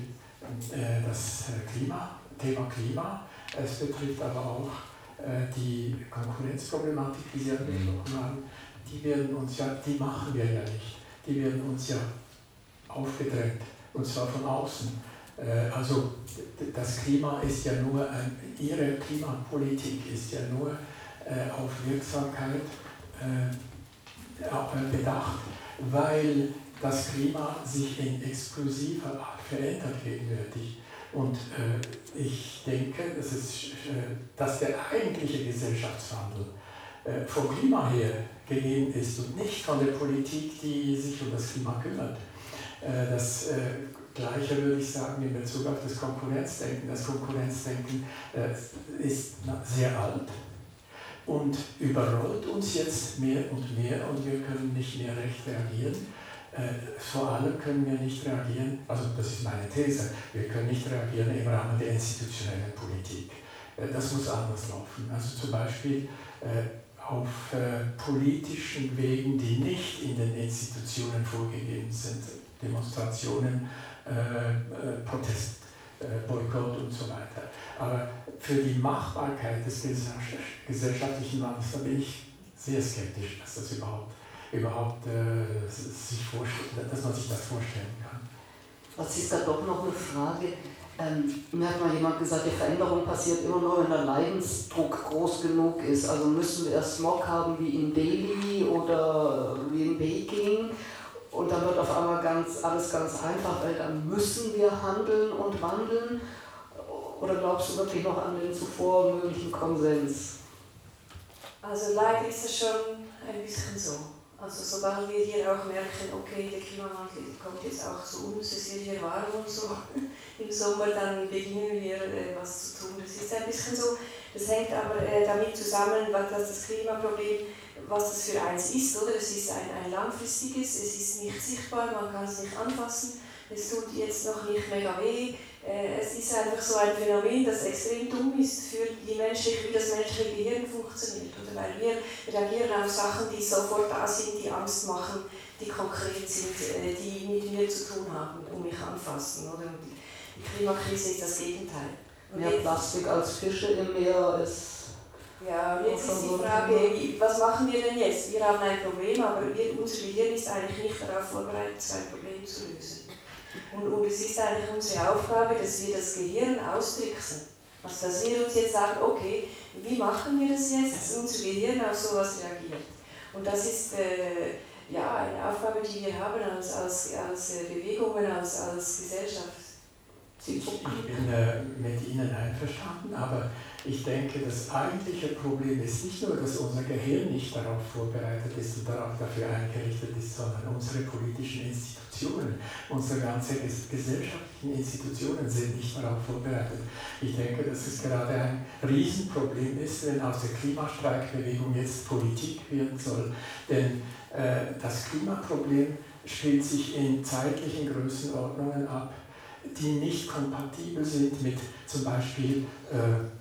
äh, das äh, Klima, Thema Klima. Es betrifft aber auch die Konkurrenzproblematik, die Sie angesprochen mhm. haben. Die werden uns ja, die machen wir ja nicht. Die werden uns ja aufgedrängt, und zwar von außen. Also das Klima ist ja nur, Ihre Klimapolitik ist ja nur auf Wirksamkeit bedacht, weil das Klima sich in exklusiver Art verändert gegenwärtig. Und äh, ich denke, dass, es, äh, dass der eigentliche Gesellschaftswandel äh, vom Klima her gegeben ist und nicht von der Politik, die sich um das Klima kümmert. Äh, das äh, Gleiche würde ich sagen in Bezug auf das Konkurrenzdenken. Das Konkurrenzdenken äh, ist sehr alt und überrollt uns jetzt mehr und mehr und wir können nicht mehr recht reagieren. Äh, vor allem können wir nicht reagieren, also das ist meine These, wir können nicht reagieren im Rahmen der institutionellen Politik. Äh, das muss anders laufen. Also zum Beispiel äh, auf politischen Wegen, die nicht in den Institutionen vorgegeben sind, Demonstrationen, Protest, Boykott und so weiter. Aber für die Machbarkeit des gesellschaftlichen Wandels, da bin ich sehr skeptisch, dass das überhaupt überhaupt äh, sich dass man sich das vorstellen kann. Was ist da doch noch eine Frage? Ähm, mir hat mal jemand gesagt, die Veränderung passiert immer nur, wenn der Leidensdruck groß genug ist. Also müssen wir erst Smog haben wie in Delhi oder wie in Peking und dann wird auf einmal ganz, alles ganz einfach, weil dann müssen wir handeln und wandeln. Oder glaubst du wirklich noch an den zuvor möglichen Konsens? Also leider ist es schon ein bisschen so. Also sobald wir hier auch merken, okay, der Klimawandel kommt jetzt auch zu uns, es wird hier warm und so im Sommer, dann beginnen wir äh, was zu tun. Das ist ein bisschen so, das hängt aber äh, damit zusammen, was das Klimaproblem, was das für eins ist, oder? Es ist ein, ein langfristiges, es ist nicht sichtbar, man kann es nicht anfassen, es tut jetzt noch nicht mega weh, äh, es ist einfach so ein Phänomen, das extrem dumm ist für die menschliche, wie das menschliche Gehirn funktioniert. Oder weil wir reagieren auf Sachen, die sofort da sind, die Angst machen, die konkret sind, äh, die mit mir zu tun haben und mich anfassen. Oder? Und die Klimakrise ist das Gegenteil. Und Mehr Plastik als Fische im Meer ist. Ja, jetzt ist die Frage, was machen wir denn jetzt? Wir haben ein Problem, aber wir, unser Gehirn ist eigentlich nicht darauf vorbereitet, sein Problem zu lösen. Und, und es ist eigentlich unsere Aufgabe, dass wir das Gehirn austricksen. Also dass wir uns jetzt sagen, okay, wie machen wir das jetzt, dass unser Gehirn auf sowas reagiert. Und das ist äh, ja, eine Aufgabe, die wir haben als, als, als äh, Bewegungen, als, als Gesellschaft. Ich, ich bin äh, mit Ihnen einverstanden, aber ich denke, das eigentliche Problem ist nicht nur, dass unser Gehirn nicht darauf vorbereitet ist und darauf dafür eingerichtet ist, sondern unsere politischen Institutionen, unsere ganze gesellschaftlichen Institutionen sind nicht darauf vorbereitet. Ich denke, dass es gerade ein Riesenproblem ist, wenn aus der Klimastreikbewegung jetzt Politik werden soll. Denn äh, das Klimaproblem spielt sich in zeitlichen Größenordnungen ab, die nicht kompatibel sind mit zum Beispiel äh,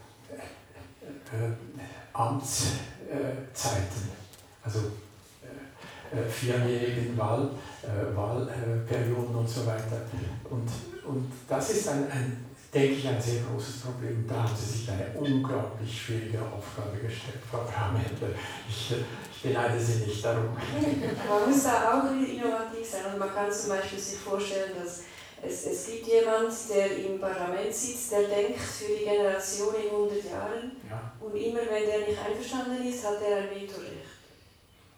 Amtszeiten, also äh, äh, vierjährigen Wahl, Wahlperioden und so weiter. Und, und das ist ein, ein, denke ich, ein sehr großes Problem. Da haben Sie sich eine unglaublich schwierige Aufgabe gestellt, Frau Bramhändler. Ich, ich beneide Sie nicht darum. Man muss da auch innovativ sein. Und man kann zum Beispiel sich vorstellen, dass es, es gibt jemand, der im Parlament sitzt, der denkt für die Generation in 100 Jahren ja. und immer wenn der nicht einverstanden ist, hat er ein Vetorecht.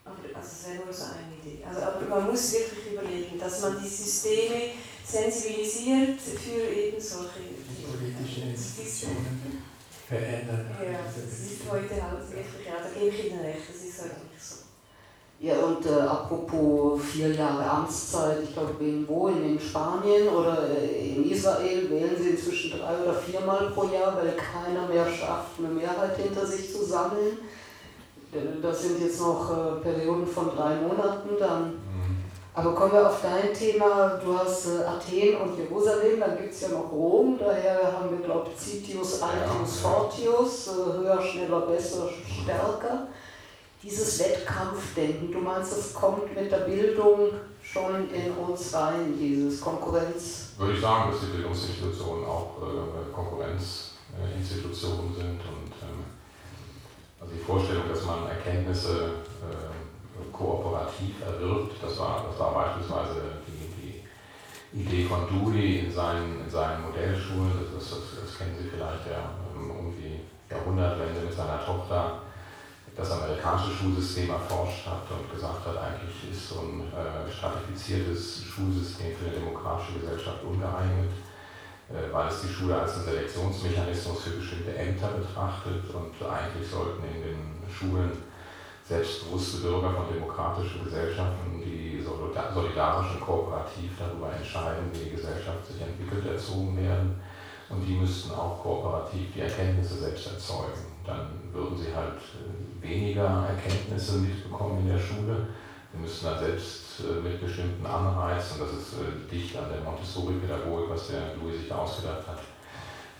Aber, also das wäre nur so eine Idee. Also, aber man muss wirklich überlegen, dass man die Systeme sensibilisiert für eben solche die politischen Institutionen verändern. Ja, das ist heute halt wirklich, ja, da gebe ich Ihnen recht, das ist halt nicht so. Ja, und äh, apropos vier Jahre Amtszeit, ich glaube, in wo? In Spanien oder äh, in Israel wählen sie inzwischen drei oder viermal pro Jahr, weil keiner mehr schafft, eine Mehrheit hinter sich zu sammeln. Äh, das sind jetzt noch äh, Perioden von drei Monaten dann. Mhm. Aber kommen wir auf dein Thema. Du hast äh, Athen und Jerusalem, dann gibt es ja noch Rom. Daher haben wir, glaube ich, Citius, Altius, Fortius, äh, höher, schneller, besser, stärker dieses Wettkampfdenken, du meinst, das kommt mit der Bildung schon in uns rein, dieses Konkurrenz? Würde ich sagen, dass die Bildungsinstitutionen auch äh, Konkurrenzinstitutionen sind und ähm, also die Vorstellung, dass man Erkenntnisse äh, kooperativ erwirbt, das war, das war beispielsweise die, die Idee von Dewey in seinen, in seinen Modellschulen, das, das, das kennen Sie vielleicht ja ähm, um die Jahrhundertwende mit seiner Tochter amerikanische Schulsystem erforscht hat und gesagt hat, eigentlich ist so ein äh, stratifiziertes Schulsystem für eine demokratische Gesellschaft ungeeignet, äh, weil es die Schule als einen Selektionsmechanismus für bestimmte Ämter betrachtet und eigentlich sollten in den Schulen selbstbewusste Bürger von demokratischen Gesellschaften, die solidarisch und kooperativ darüber entscheiden, wie die Gesellschaft sich entwickelt, erzogen werden. Und die müssten auch kooperativ die Erkenntnisse selbst erzeugen. Dann würden sie halt äh, weniger Erkenntnisse mitbekommen in der Schule. Wir müssen dann selbst äh, mit bestimmten Anreizen, das ist äh, dicht an der Montessori-Pädagogik, was der Louis sich da ausgedacht hat,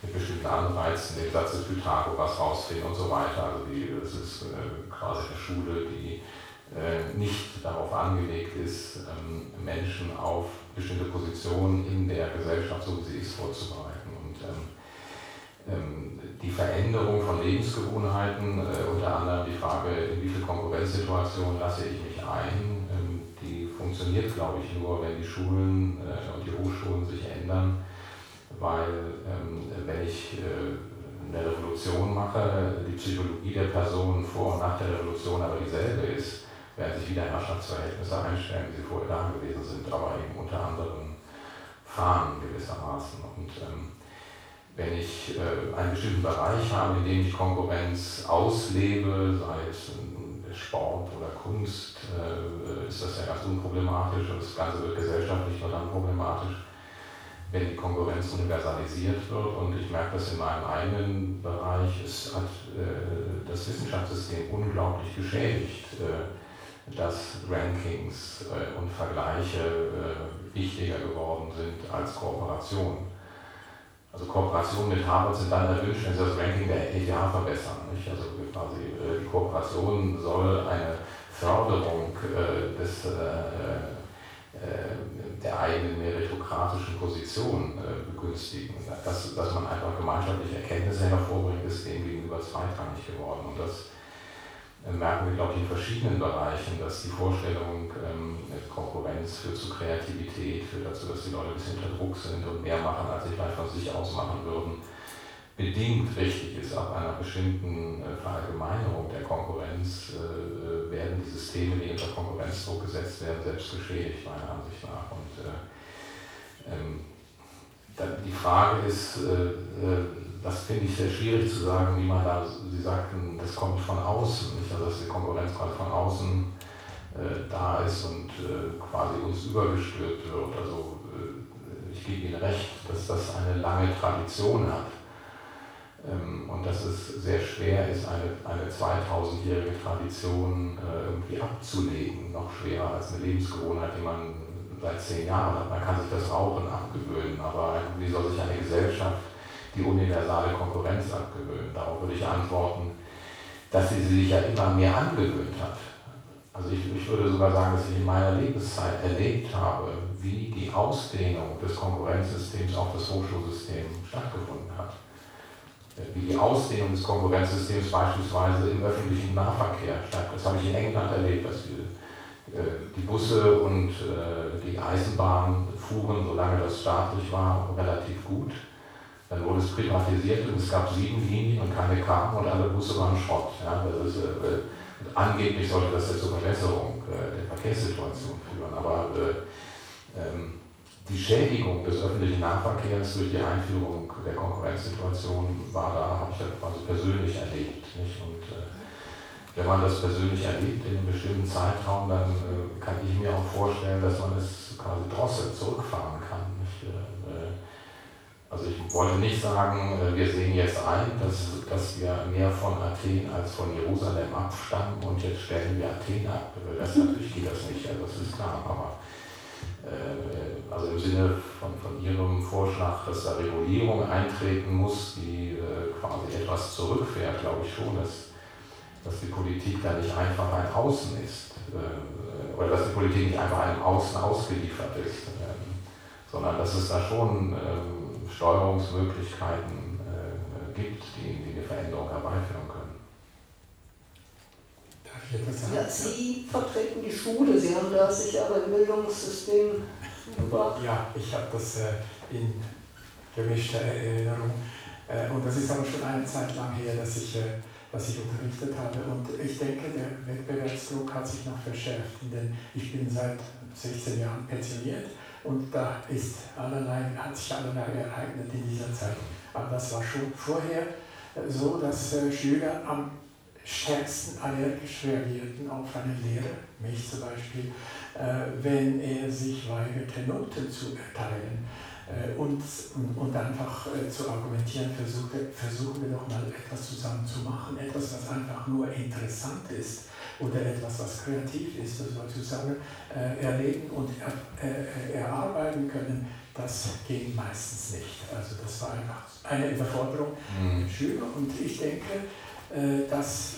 mit bestimmten Anreizen den Satz des Pythagoras rausfinden und so weiter. Also die, das ist äh, quasi eine Schule, die nicht darauf angelegt ist, ähm, Menschen auf bestimmte Positionen in der Gesellschaft, so wie sie ist, vorzubereiten. Und ähm, ähm, die Veränderung von Lebensgewohnheiten, äh, unter anderem die Frage, in wie viel Konkurrenzsituationen lasse ich mich ein, ähm, die funktioniert, glaube ich, nur, wenn die Schulen äh, und die Hochschulen sich ändern, weil ähm, wenn ich äh, eine Revolution mache, die Psychologie der Person vor und nach der Revolution aber dieselbe ist, werden sich wieder Herrschaftsverhältnisse einstellen, wie sie vorher da gewesen sind, aber eben unter anderen Fahnen gewissermaßen. Und ähm, wenn ich äh, einen bestimmten Bereich habe, in dem ich Konkurrenz auslebe, sei es Sport oder Kunst, äh, ist das ja ganz unproblematisch und das Ganze wird gesellschaftlich nur dann problematisch, wenn die Konkurrenz universalisiert wird. Und ich merke das in meinem eigenen Bereich, es hat äh, das Wissenschaftssystem unglaublich geschädigt, dass Rankings und Vergleiche wichtiger geworden sind als Kooperation. Also Kooperationen mit Harvard sind dann erwünscht, wenn sie das Ranking der ETH verbessern. Nicht? Also quasi äh, die Kooperation soll eine Förderung äh, des, äh, der eigenen meritokratischen Position begünstigen. Dass, dass man einfach gemeinschaftliche Erkenntnisse hervorbringt, ist dem gegenüber zweitrangig geworden. Und das merken wir, glaube ich, in verschiedenen Bereichen, dass die Vorstellung, ähm, Konkurrenz führt zu Kreativität, führt dazu, dass die Leute ein bisschen unter Druck sind und mehr machen, als sie vielleicht von sich aus machen würden, bedingt richtig ist, ab einer bestimmten äh, Verallgemeinerung der Konkurrenz, äh, werden die Systeme, die unter Konkurrenzdruck gesetzt werden, selbst geschädigt, meiner Ansicht nach. Und äh, ähm, die Frage ist, das finde ich sehr schwierig zu sagen, wie man da, Sie sagten, das kommt von außen, nicht? Also dass die Konkurrenz quasi von außen da ist und quasi uns übergestülpt wird. Also ich gebe Ihnen recht, dass das eine lange Tradition hat ähm, und dass es sehr schwer ist, eine, eine 2000-jährige Tradition äh, irgendwie abzulegen. Noch schwerer als eine Lebensgewohnheit, die man seit zehn Jahren hat. Man kann sich das Rauchen abgewöhnen, aber wie soll sich eine Gesellschaft die universale Konkurrenz abgewöhnen? Darauf würde ich antworten, dass sie sich ja immer mehr angewöhnt hat. Also ich, ich würde sogar sagen, dass ich in meiner Lebenszeit erlebt habe, wie die Ausdehnung des Konkurrenzsystems auf das Hochschulsystem stattgefunden hat wie die Ausdehnung des Konkurrenzsystems beispielsweise im öffentlichen Nahverkehr statt. Das habe ich in England erlebt, dass die, äh, die Busse und äh, die Eisenbahn fuhren, solange das staatlich war, relativ gut. Dann wurde es privatisiert und es gab sieben Linien und keine kamen und alle Busse waren Schrott. Ja, ist, äh, angeblich sollte das ja zur Verbesserung äh, der Verkehrssituation führen, aber äh, ähm, die Schädigung des öffentlichen Nahverkehrs durch die Einführung der Konkurrenzsituation war da, habe ich das quasi persönlich erlebt. Nicht? Und äh, wenn man das persönlich erlebt in einem bestimmten Zeitraum, dann äh, kann ich mir auch vorstellen, dass man es quasi drosselt, zurückfahren kann. Äh, also ich wollte nicht sagen, äh, wir sehen jetzt ein, dass, dass wir mehr von Athen als von Jerusalem abstammen und jetzt stellen wir Athen ab. Das natürlich geht das nicht, also das ist klar. Aber äh, also im Sinne von, von Ihrem Vorschlag, dass da Regulierung eintreten muss, die äh, quasi etwas zurückfährt, glaube ich schon, dass, dass die Politik da nicht einfach ein Außen ist. Äh, oder dass die Politik nicht einfach einem Außen ausgeliefert ist, ähm, sondern dass es da schon Steuerungsmöglichkeiten gibt, die, die eine Veränderung herbeiführen können. Ja, Sie vertreten die Schule, Sie haben da sich aber im Bildungssystem gebracht. Ja, ich habe das äh, in gemischter Erinnerung. Äh, und das ist aber schon eine Zeit lang her, dass ich, äh, dass ich unterrichtet habe. Und ich denke, der Wettbewerbsdruck hat sich noch verschärft, denn ich bin seit 16 Jahren pensioniert und da ist allerlei, hat sich allerlei ereignet in dieser Zeit. Aber das war schon vorher so, dass Schüler am stärksten allergisch reagierten auf eine Lehre, mich zum Beispiel, äh, wenn er sich weigerte, Noten zu erteilen äh, und, und einfach äh, zu argumentieren, versuchte, versuchen wir doch mal etwas zusammen zu machen, etwas, was einfach nur interessant ist oder etwas, was kreativ ist, das wir zusammen erleben und erarbeiten können, das ging meistens nicht. Also das war einfach eine Überforderung mhm. der Schüler und ich denke, äh, dass,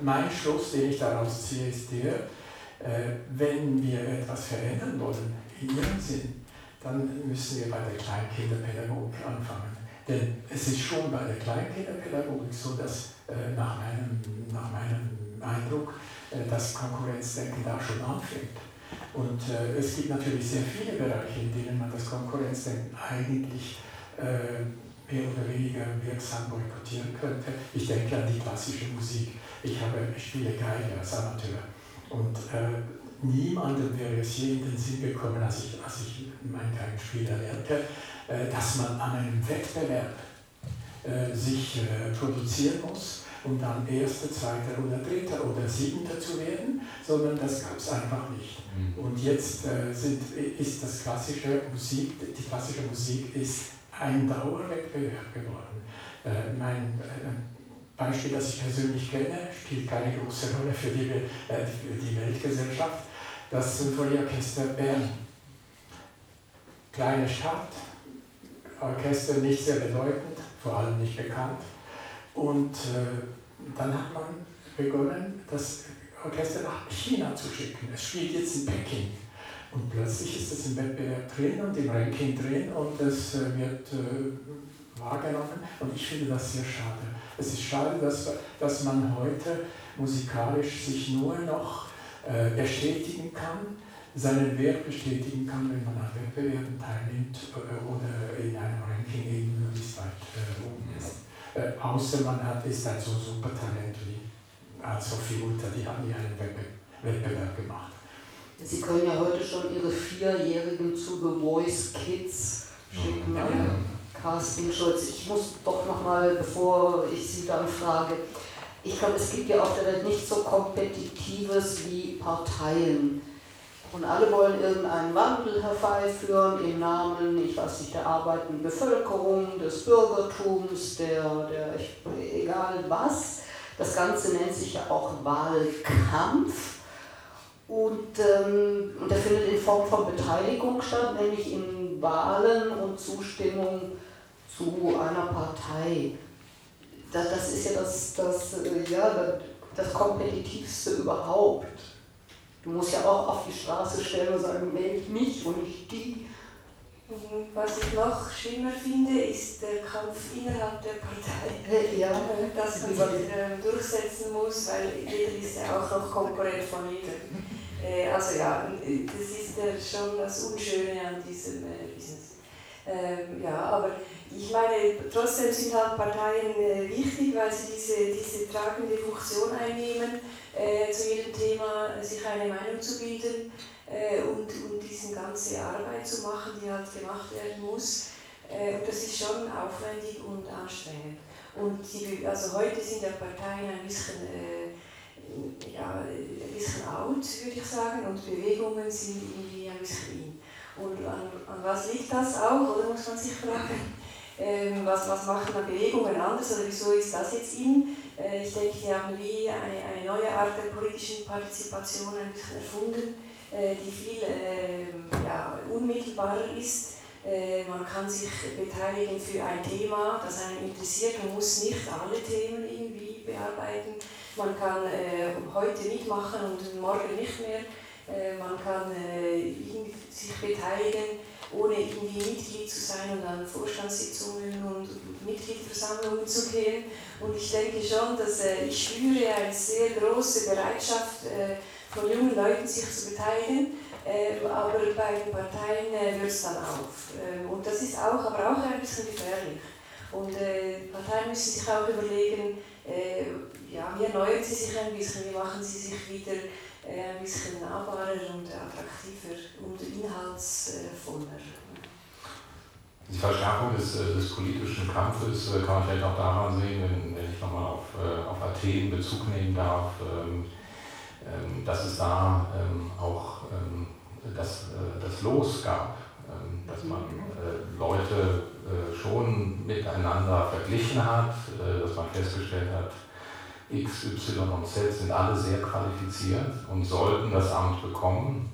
mein Schluss, den ich daraus ziehe, ist der, äh, wenn wir etwas verändern wollen, in ihrem Sinn, dann müssen wir bei der Kleinkinderpädagogik anfangen. Denn es ist schon bei der Kleinkinderpädagogik so, dass äh, nach meinem Eindruck das Konkurrenzdenken da schon anfängt. Und es gibt natürlich sehr viele Bereiche, in denen man das Konkurrenzdenken eigentlich mehr oder weniger wirksam boykottieren könnte. Ich denke an die klassische Musik. Ich, habe, ich spiele Geige als Amateur. Und äh, niemandem wäre es je in den Sinn gekommen, als ich, als ich mein Geigenspiel erlernte, äh, dass man an einem Wettbewerb äh, sich äh, produzieren muss um dann Erster, Zweiter oder Dritter oder Siebter zu werden, sondern das gab es einfach nicht. Mhm. Und jetzt äh, sind, ist das klassische Musik, die klassische Musik ist ein Dauerwettbewerb geworden. Äh, mein äh, Beispiel, das ich persönlich kenne, spielt keine große Rolle für die, äh, für die Weltgesellschaft, das Symphonieorchester Bern. Kleine Stadt, Orchester nicht sehr bedeutend, vor allem nicht bekannt. Und äh, dann hat man begonnen, das Orchester nach China zu schicken. Es spielt jetzt in Peking. Und plötzlich ist es im Wettbewerb drin und im Ranking drin und es äh, wird äh, wahrgenommen. Und ich finde das sehr schade. Es ist schade, dass, dass man heute musikalisch sich nur noch äh, bestätigen kann, seinen Wert bestätigen kann, wenn man an Wettbewerben teilnimmt äh, oder in einem Ranking eben äh, außer man hat, ist ein so super Talent wie also Fiuta, die haben ja einen Wettbewerb gemacht. Sie können ja heute schon Ihre Vierjährigen zu The Voice Kids schicken. Ja. Carsten Schulz, ich muss doch nochmal, bevor ich Sie dann frage, ich glaube, es gibt ja auf der Welt nichts so Kompetitives wie Parteien. Und alle wollen irgendeinen Wandel herbeiführen im Namen, ich weiß nicht, der arbeitenden Bevölkerung, des Bürgertums, der, der egal was. Das Ganze nennt sich ja auch Wahlkampf. Und, ähm, und der findet in Form von Beteiligung statt, nämlich in Wahlen und Zustimmung zu einer Partei. Das, das ist ja das, das, äh, ja, das Kompetitivste überhaupt. Du musst ja auch auf die Straße stellen und sagen, wählt mich und nicht die. Was ich noch schlimmer finde, ist der Kampf innerhalb der Partei. Ja. Dass man sich äh, durchsetzen muss, weil jeder ist ja auch noch Konkurrent von jedem. Äh, also ja, das ist äh, schon das Unschöne an diesem äh, Business. Ähm, ja, aber ich meine, trotzdem sind halt Parteien äh, wichtig, weil sie diese, diese tragende Funktion einnehmen, äh, zu jedem Thema sich eine Meinung zu bilden äh, und, und diese ganze Arbeit zu machen, die halt gemacht werden muss. Äh, das ist schon aufwendig und anstrengend. Und die, also heute sind ja Parteien ein bisschen, äh, ja, ein bisschen out, würde ich sagen, und Bewegungen sind irgendwie ein bisschen in. Und an, an was liegt das auch, oder muss man sich fragen? Ähm, was, was machen Bewegungen anders oder wieso ist das jetzt in? Äh, ich denke, die haben wie eine, eine neue Art der politischen Partizipation erfunden äh, die viel ähm, ja, unmittelbarer ist. Äh, man kann sich beteiligen für ein Thema, das einen interessiert. Man muss nicht alle Themen irgendwie bearbeiten. Man kann heute mitmachen und morgen nicht mehr. man kann sich beteiligen, ohne irgendwie Mitglied zu sein und an Vorstandssitzungen und Mitgliederversammlungen zu gehen. Und ich denke schon, dass ich spüre eine sehr große Bereitschaft, von jungen Leuten sich zu beteiligen, äh, aber bei den Parteien äh, hört es dann auf. Äh, und das ist auch, aber auch ein bisschen gefährlich. Und äh, Parteien müssen sich auch überlegen, äh, ja, wie erneuern sie sich ein bisschen, wie machen sie sich wieder äh, ein bisschen nahbarer und attraktiver und inhaltsvoller. Die Verschärfung des, äh, des politischen Kampfes kann man vielleicht auch daran sehen, wenn, wenn ich nochmal auf, auf Athen Bezug nehmen darf. Ähm, ähm, dass es da ähm, auch ähm, das, äh, das Los gab, dass man äh, Leute äh, schon miteinander verglichen hat, dass man festgestellt hat, X, Y und Z sind alle sehr qualifiziert und sollten das Amt bekommen.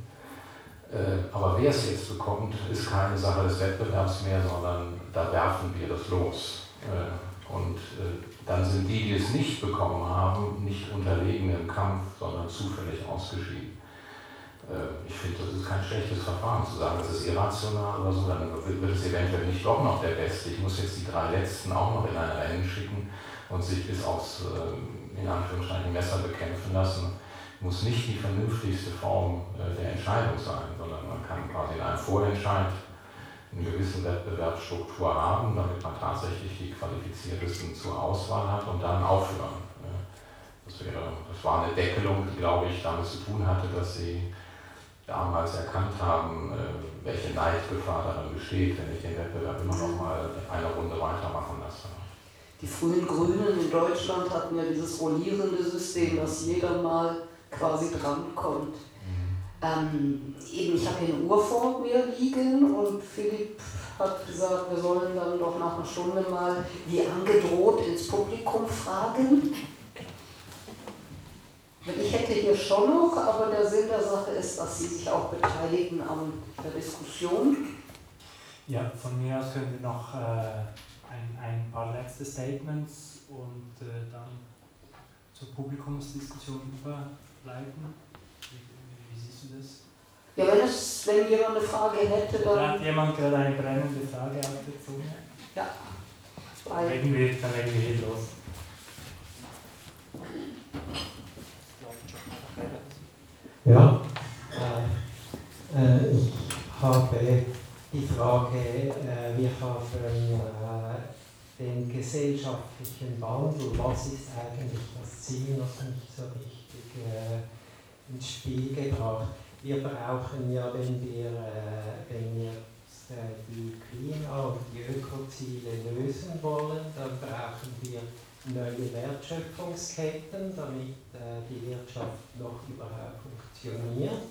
Aber wer es jetzt bekommt, ist keine Sache des Wettbewerbs mehr, sondern da werfen wir das los. Und dann sind die, die es nicht bekommen haben, nicht unterlegen im Kampf, sondern zufällig ausgeschieden. Äh, ich finde, das ist kein schlechtes Verfahren zu sagen, das ist irrational oder so, dann wird es eventuell nicht doch noch der Beste. Ich muss jetzt die drei Letzten auch noch in ein Rennen schicken und sich bis aufs, äh, in Anführungszeichen, Messer bekämpfen lassen. Muss nicht die vernünftigste Form äh, der Entscheidung sein, sondern man kann quasi in einem Vorentscheid eine gewisse Wettbewerbsstruktur haben, damit man tatsächlich die Qualifiziertesten zur Auswahl hat und dann aufhören. Das, wäre, das war eine Deckelung, die, glaube ich, damit zu tun hatte, dass sie damals erkannt haben, äh, welche Neidgefahr darin besteht, wenn ich den Wettbewerb immer noch mal eine Runde weitermachen lasse. Die frühen Grünen in Deutschland hatten ja dieses rollierende System, dass jeder mal quasi drankommt. Ähm, eben, ich habe hier eine Uhr vor mir liegen und Philipp hat gesagt, wir sollen dann doch nach einer Stunde mal wie angedroht ins Publikum fragen. Ich hätte hier schon noch, aber der Sinn der Sache ist, dass Sie sich auch beteiligen an der Diskussion. Ja, von mir aus können wir noch äh, ein, ein paar letzte Statements und äh, dann zur Publikumsdiskussion überleiten das? Ja, wenn, es, wenn jemand eine Frage hätte, dann. Hat jemand gerade eine brennende Frage auf der Zunge? Ja. Dann legen wir, dann legen wir hier los. Ja, äh, ich habe die Frage, äh, wir haben den gesellschaftlichen Wandel, was ist eigentlich das Ziel, noch nicht so richtig äh, ins Spiel gebracht. Wir brauchen ja, wenn wir, äh, wenn wir äh, die Klima- und die Ökoziele lösen wollen, dann brauchen wir neue Wertschöpfungsketten, damit äh, die Wirtschaft noch überhaupt funktioniert.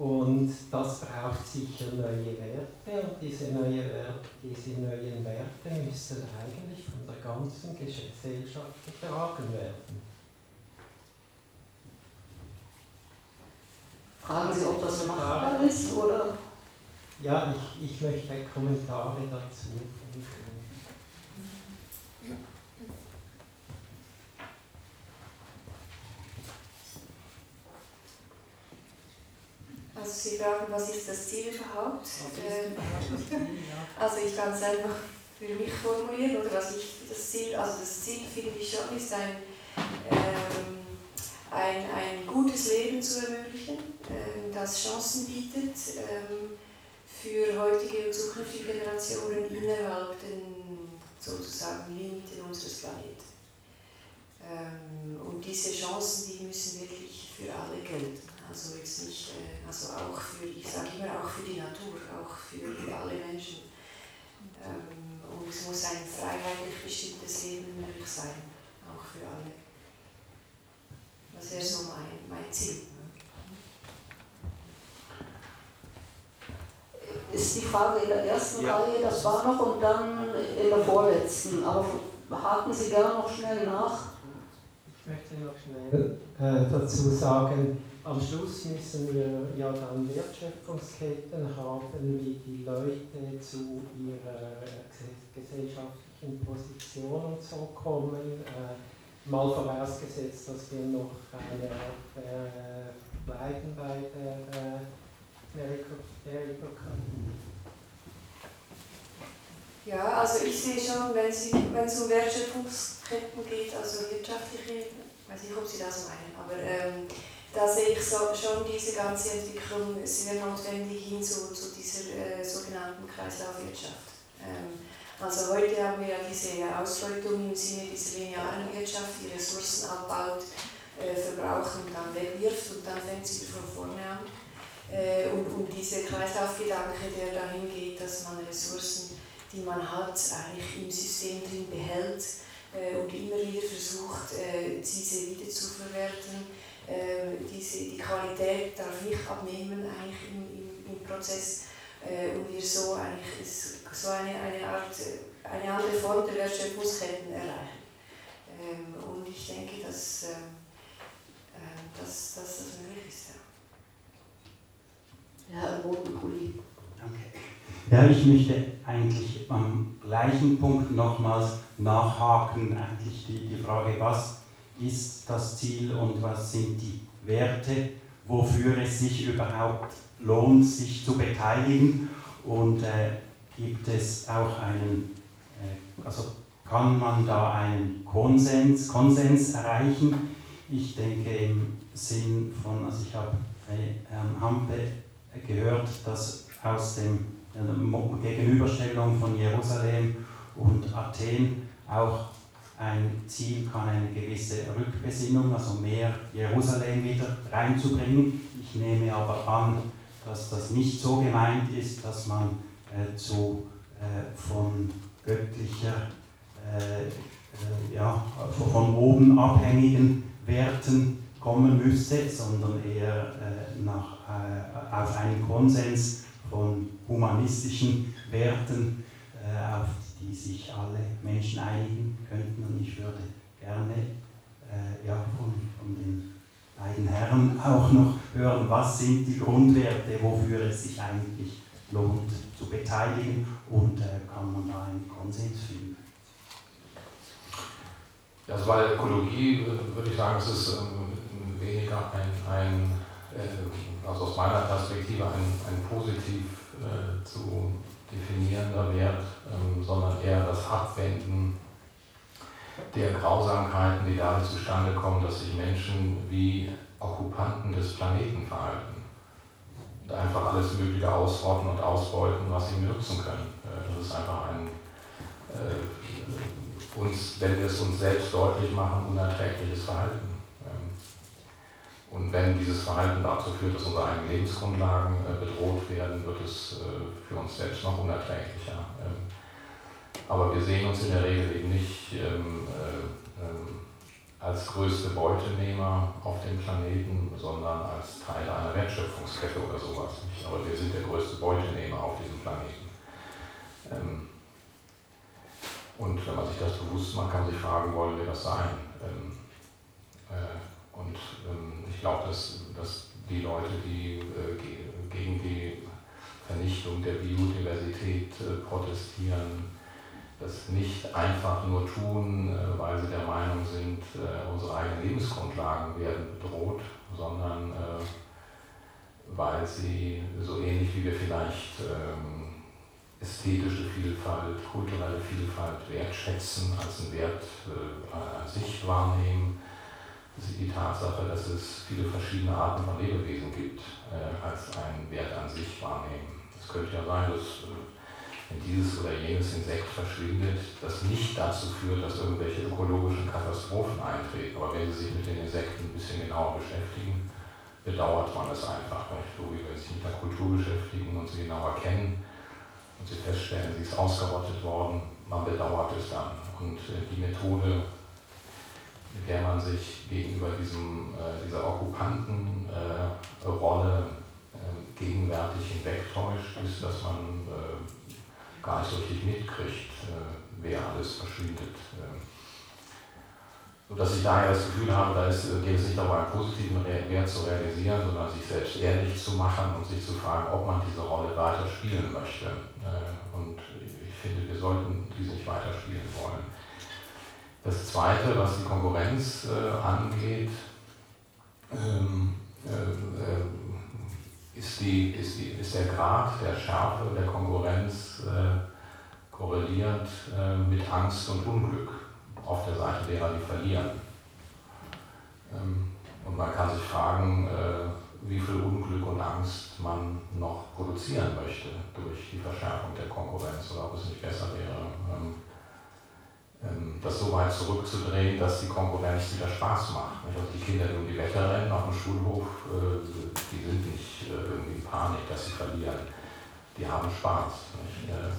Und das braucht sicher neue Werte und diese, neue Werte, diese neuen Werte müssen eigentlich von der ganzen Gesellschaft getragen werden. Fragen Sie, ob das machbar ist oder? Ja, ich, ich möchte Kommentare dazu. Also Sie fragen, was ist das Ziel überhaupt? Ähm, also ich kann es einfach für mich formulieren oder was ich das Ziel, also das Ziel finde ich schon ist ein, ähm, ein, ein gutes Leben zu ermöglichen, ähm, das Chancen bietet ähm, für heutige und zukünftige Generationen innerhalb den sozusagen Limiten unseres Planeten. Ähm, und diese Chancen, die müssen wirklich für alle gelten. Also jetzt nicht, äh, also auch für, ich sage immer auch für die Natur, auch für alle Menschen. Ähm, und es muss ein freiheitlich bestimmtes Leben möglich sein, auch für alle. Das wäre so mein, mein Ziel. Ist die Frage in der ersten ja. Reihe, das war noch, und dann in der vorletzten. Aber haken Sie gerne noch schnell nach. Ich möchte noch schnell äh, dazu sagen, am Schluss müssen wir ja dann Wertschöpfungsketten haben, wie die Leute zu ihrer gesellschaftlichen Position und so kommen. Äh, mal vorausgesetzt, dass wir noch eine äh, bleiben bei der äh, Meritokratie. Ja, also ich sehe schon, wenn, es um Wertschöpfungsketten geht, also wirtschaftliche, ich weiß nicht, ob Sie das meinen, aber ähm, da sehe ich so, schon diese ganze Entwicklung sehr notwendig hin zu, zu dieser äh, sogenannten Kreislaufwirtschaft. Ähm, also heute haben wir ja diese Ausbeutung im Sinne dieser linearen Wirtschaft, die Ressourcen abbaut, äh, verbraucht und dann wegwirft und dann fängt sie von vorne an. Äh, und, und dieser Kreislaufgedanke, der dahin geht, dass man Ressourcen, die man hat, eigentlich im System drin behält äh, und immer wieder versucht, äh, diese wieder zu verwerten äh, diese, die Qualität darf nicht abnehmen eigentlich im, im, im Prozess äh, und wir so eigentlich so eine, eine Art, eine andere Form der Wertschöpfungsketten erreichen. Ähm, und ich denke, dass, äh, dass, dass das möglich ist. Ja, Herr Rotenkuli. Danke. Ja, ich möchte eigentlich am gleichen Punkt nochmals nachhaken, eigentlich die, die Frage, was ist das Ziel und was sind die Werte, wofür es sich überhaupt lohnt, sich zu beteiligen und äh, gibt es auch einen, äh, also kann man da einen Konsens, Konsens erreichen? Ich denke im Sinn von, also ich habe Herrn Hampe gehört, dass aus dem äh, Gegenüberstellung von Jerusalem und Athen auch ein Ziel kann eine gewisse Rückbesinnung, also mehr Jerusalem wieder reinzubringen. Ich nehme aber an, dass das nicht so gemeint ist, dass man äh, zu äh, von göttlicher, äh, äh ja, von oben abhängigen Werten kommen müsste, sondern eher äh, nach, äh, auf einen Konsens von humanistischen Werten, auf die sich alle Menschen einigen könnten. Und ich würde gerne äh, ja, von, von den beiden Herren auch noch hören, was sind die Grundwerte, wofür es sich eigentlich lohnt zu beteiligen und äh, kann man da einen Konsens finden. Also bei Ökologie äh, würde ich sagen, es ist ähm, weniger ein, ein äh, also aus meiner Perspektive ein, ein positiv äh, zu definierender Wert, ähm, sondern eher das Abwenden der Grausamkeiten, die dadurch zustande kommen, dass sich Menschen wie Okkupanten des Planeten verhalten. und einfach alles Mögliche ausrotten und ausbeuten, was sie nutzen können. Äh, das ist einfach ein, äh, uns, wenn wir es uns selbst deutlich machen, unerträgliches Verhalten. Ähm, und wenn dieses Verhalten dazu führt, dass unsere eigenen Lebensgrundlagen äh, bedroht werden, wird es äh, für uns selbst noch unerträglicher. Aber wir sehen uns in der Regel eben nicht ähm, äh, ähm, als größte Beutenehmer auf dem Planeten, sondern als Teil einer Wertschöpfungskette oder sowas. Aber wir sind der größte Beutenehmer auf diesem Planeten. Ähm, und wenn man sich das bewusst macht, kann man sich fragen, wollen wir das sein? Ähm, äh, und ähm, ich glaube, dass, dass die Leute, die äh, gegen die Vernichtung der Biodiversität äh, protestieren, das nicht einfach nur tun, äh, weil sie der Meinung sind, äh, unsere eigenen Lebensgrundlagen werden bedroht, sondern äh, weil sie so ähnlich wie wir vielleicht ähm, ästhetische Vielfalt, kulturelle Vielfalt wertschätzen, als einen Wert an sich wahrnehmen, sie die Tatsache, dass es viele verschiedene Arten von Lebewesen gibt, als einen Wert an sich wahrnehmen. Es könnte ja sein, dass wenn dieses oder jenes Insekt verschwindet, das nicht dazu führt, dass irgendwelche ökologischen Katastrophen eintreten. Aber wenn Sie sich mit den Insekten ein bisschen genauer beschäftigen, bedauert man es einfach. So wie wenn Sie sich mit der Kultur beschäftigen und sie genauer kennen und Sie feststellen, sie ist ausgerottet worden, man bedauert es dann. Und äh, die Methode, mit der man sich gegenüber diesem, äh, dieser Okkupantenrolle äh, gegenwärtig hinwegtäuscht, ist, dass man gar nicht so richtig mitkriegt, äh, wer alles verschwindet. Ähm. Sodass ich daher das Gefühl habe, da ist, geht es nicht darum, einen positiven Wert zu realisieren, sondern sich selbst ehrlich zu machen und sich zu fragen, ob man diese Rolle weiter spielen möchte. Äh, und ich finde, wir sollten diese nicht weiter spielen wollen. Das Zweite, was die Konkurrenz äh, angeht, ähm, ist, die, ist, die, ist der Grad der Schärfe der Konkurrenz äh, korreliert äh, mit Angst und Unglück auf der Seite derer, die verlieren. Ähm, und man kann sich fragen, äh, wie viel Unglück und Angst man noch produzieren möchte durch die Verschärfung der Konkurrenz oder ob es nicht besser wäre, ähm, das so weit zurückzudrehen, dass die Konkurrenz wieder Spaß macht. Also die Kinder, die um die Wette rennen auf dem Schulhof, äh, die sind nicht äh, irgendwie in Panik, dass sie verlieren. Die haben Spaß. Äh,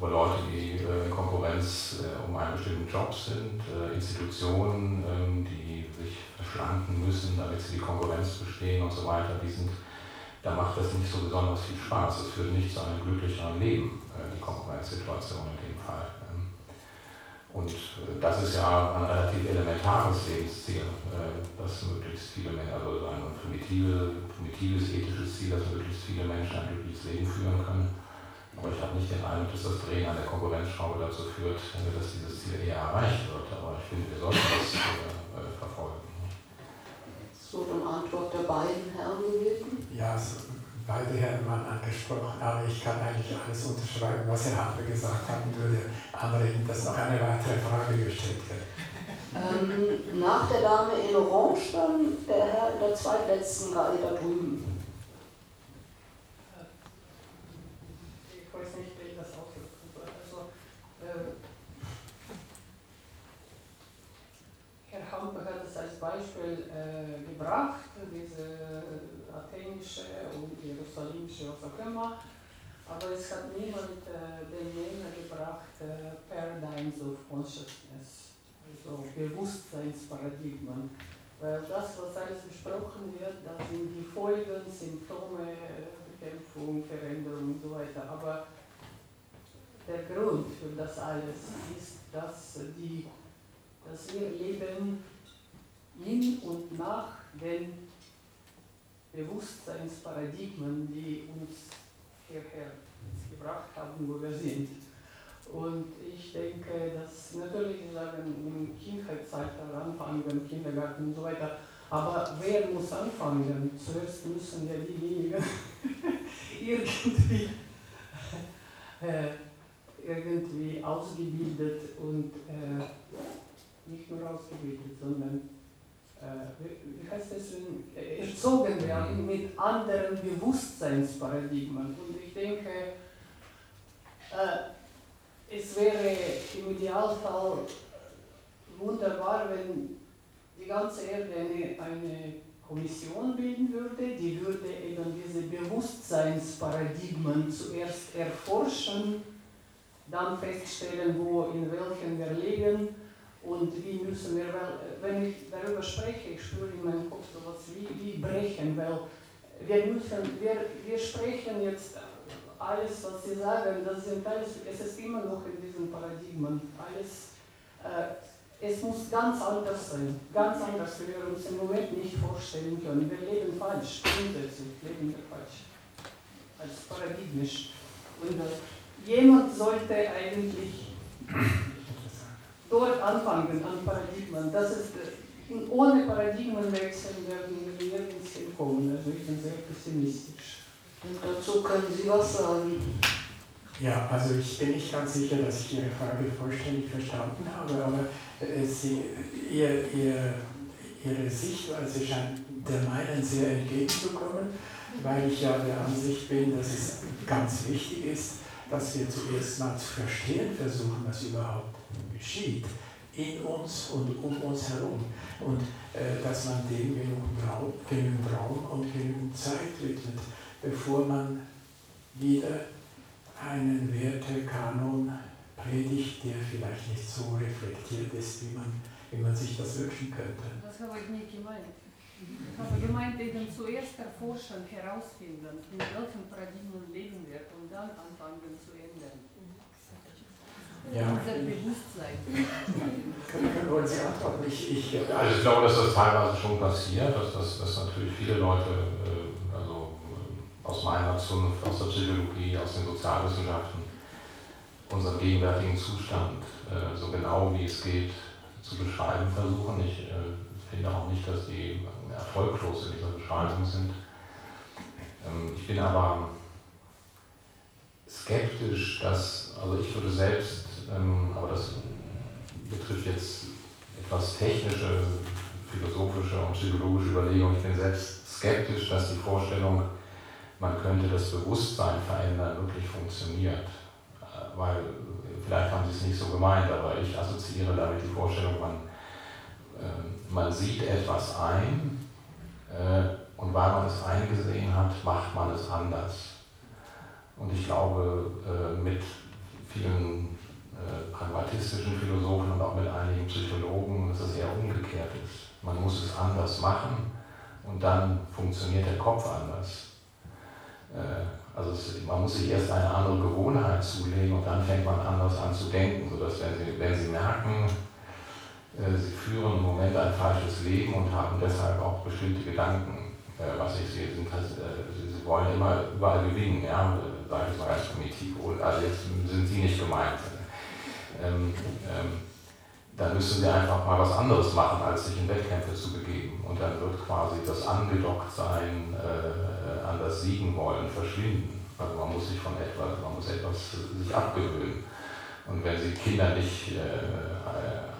aber Leute, die in Konkurrenz um einen bestimmten Job sind, Institutionen, ähm, die sich verschlanken müssen, damit sie die Konkurrenz bestehen und so weiter, die sind, da macht das nicht so besonders viel Spaß. Es führt nicht zu einem glücklicheren Leben, die Konkurrenzsituation in dem Fall. Und äh, das ist ja ein relativ elementares Lebensziel, äh, dass möglichst viele Menschen, also ein primitive, primitives ethisches Ziel, dass möglichst viele Menschen ein glückliches Leben führen können. Aber ich habe nicht den Eindruck, dass das Drehen an der Konkurrenzschraube dazu führt, dass dieses Ziel eher erreicht wird. Aber ich finde, wir sollten das äh, verfolgen. So eine Antwort der beiden Herren gewesen? Ja, beide Herren waren angesprochen, aber ich kann eigentlich alles unterschreiben, was Herr Haber gesagt hat und würde anregen, dass noch eine weitere Frage gestellt wird. Ähm, nach der Dame in Orange dann der Herr in der zweitletzten Reihe da drüben. Ich weiß nicht, wie ich das ausdrücken soll. Also, äh, Herr Hampe hat es als Beispiel äh, gebracht, diese athenische und was auch immer. Aber es hat niemand äh, den Nenner gebracht, äh, Paradigms of Consciousness, also Bewusstseinsparadigmen. Weil das, was alles besprochen wird, das sind die Folgen, Symptome, Bekämpfung, Veränderung und so weiter. Aber der Grund für das alles ist, dass, die, dass wir leben in und nach den Bewusstseinsparadigmen, die uns hierher gebracht haben, wo wir sind. Und ich denke, dass natürlich, sagen, im Kindheitszeitalter anfangen, Kindergarten und so weiter, aber wer muss anfangen? Zuerst müssen ja diejenigen irgendwie, äh, irgendwie ausgebildet und äh, nicht nur ausgebildet, sondern wie heißt es, erzogen werden mit anderen Bewusstseinsparadigmen. Und ich denke, äh, es wäre im Idealfall wunderbar, wenn die ganze Erde eine, eine Kommission bilden würde, die würde eben diese Bewusstseinsparadigmen zuerst erforschen, dann feststellen, wo, in welchen wir leben und wie müssen wir, wenn ich darüber spreche, ich spüre in meinem Kopf so etwas wie, wie brechen, weil wir müssen, wir, wir sprechen jetzt alles, was Sie sagen, das sind alles, es ist immer noch in diesen Paradigmen, alles, äh, es muss ganz anders sein, ganz anders, wie wir uns im Moment nicht vorstellen können. Wir leben falsch, grundsätzlich leben wir falsch, als paradigmisch. Und äh, jemand sollte eigentlich dort anfangen, an Paradigmen. Das ist, äh, ohne Paradigmenwechsel werden wir nirgends hinkommen. Also ich bin sehr pessimistisch. Und dazu können Sie was sagen. Ja, also ich bin nicht ganz sicher, dass ich Ihre Frage vollständig verstanden habe, aber äh, Sie, ihr, ihr, Ihre Sichtweise scheint der meinen sehr entgegenzukommen, weil ich ja der Ansicht bin, dass es ganz wichtig ist, dass wir zuerst mal zu verstehen versuchen, was überhaupt geschieht in uns und um uns herum und äh, dass man dem genügend Raum, genügend Raum und genügend Zeit widmet, bevor man wieder einen Wertekanon predigt, der vielleicht nicht so reflektiert ist, wie man, wie man sich das wünschen könnte. Das habe ich nicht gemeint. Ich habe gemeint, eben zuerst erforschen, herausfinden, in welchen Paradigmen leben wir und dann anfangen zu ändern. Ja. Ich, ich, also ich glaube, dass das teilweise schon passiert, dass, dass, dass natürlich viele Leute, äh, also äh, aus meiner Zunft, aus der Psychologie, aus den Sozialwissenschaften, unseren gegenwärtigen Zustand äh, so genau wie es geht zu beschreiben versuchen. Ich finde auch nicht, dass die erfolglos in dieser Beschreibung sind. Ähm, ich bin aber skeptisch, dass, also ich würde selbst, ähm, aber das betrifft jetzt etwas technische, philosophische und psychologische Überlegungen, ich bin selbst skeptisch, dass die Vorstellung, man könnte das Bewusstsein verändern, wirklich funktioniert. Äh, weil, vielleicht haben Sie es nicht so gemeint, aber ich assoziiere damit die Vorstellung, man, äh, man sieht etwas ein äh, und weil man es eingesehen hat, macht man es anders. Und ich glaube, äh, mit vielen pragmatistischen Philosophen und auch mit einigen Psychologen, dass es eher umgekehrt ist. Man muss es anders machen und dann funktioniert der Kopf anders. Also es, man muss sich erst eine andere Gewohnheit zulegen und dann fängt man anders an zu denken, sodass wenn Sie, wenn Sie merken, Sie führen im Moment ein falsches Leben und haben deshalb auch bestimmte Gedanken, was ich sehe, sind, Sie wollen immer überall gewinnen, ja, sage ich mal ganz primitiv, also jetzt sind Sie nicht gemeint. Ähm, ähm, dann müssen Sie einfach mal was anderes machen, als sich in Wettkämpfe zu begeben. Und dann wird quasi das Angedocktsein äh, an das Siegen wollen verschwinden. Also man muss sich von etwas, man muss etwas sich abgewöhnen. Und wenn Sie Kinder nicht äh,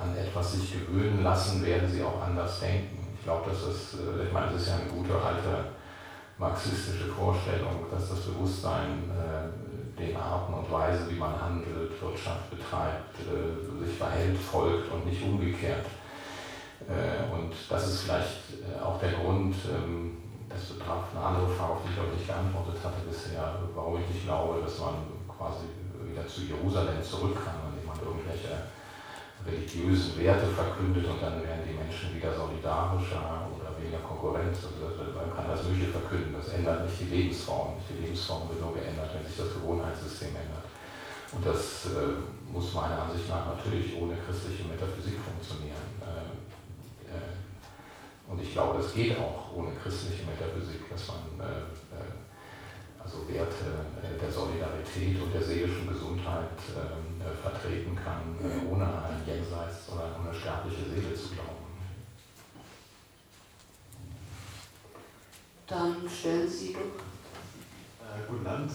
an etwas sich gewöhnen lassen, werden sie auch anders denken. Ich glaube, dass das, äh, ich meine, das ist ja eine gute alte marxistische Vorstellung, dass das Bewusstsein äh, den Arten und Weisen, wie man handelt, Wirtschaft betreibt, äh, sich verhält, folgt und nicht umgekehrt. Äh, und das ist vielleicht äh, auch der Grund, ähm, das betraf eine andere Frage, auf die ich auch nicht geantwortet hatte bisher, warum ich nicht glaube, dass man quasi wieder zu Jerusalem zurück kann, indem man irgendwelche religiösen Werte verkündet und dann werden die Menschen wieder solidarischer weniger Konkurrenz. Kann das Mögliche verkünden, das ändert nicht die Lebensform. Die Lebensform wird nur geändert, wenn sich das Gewohnheitssystem ändert. Und das äh, muss meiner Ansicht nach natürlich ohne christliche Metaphysik funktionieren. Ähm, äh, und ich glaube, das geht auch ohne christliche Metaphysik, dass man äh, äh also Werte äh, der Solidarität und der seelischen Gesundheit äh, vertreten kann, ohne an ein Jenseits oder eine sterbliche Seele zu glauben. Dann stellen Sie doch. Äh, guten Abend.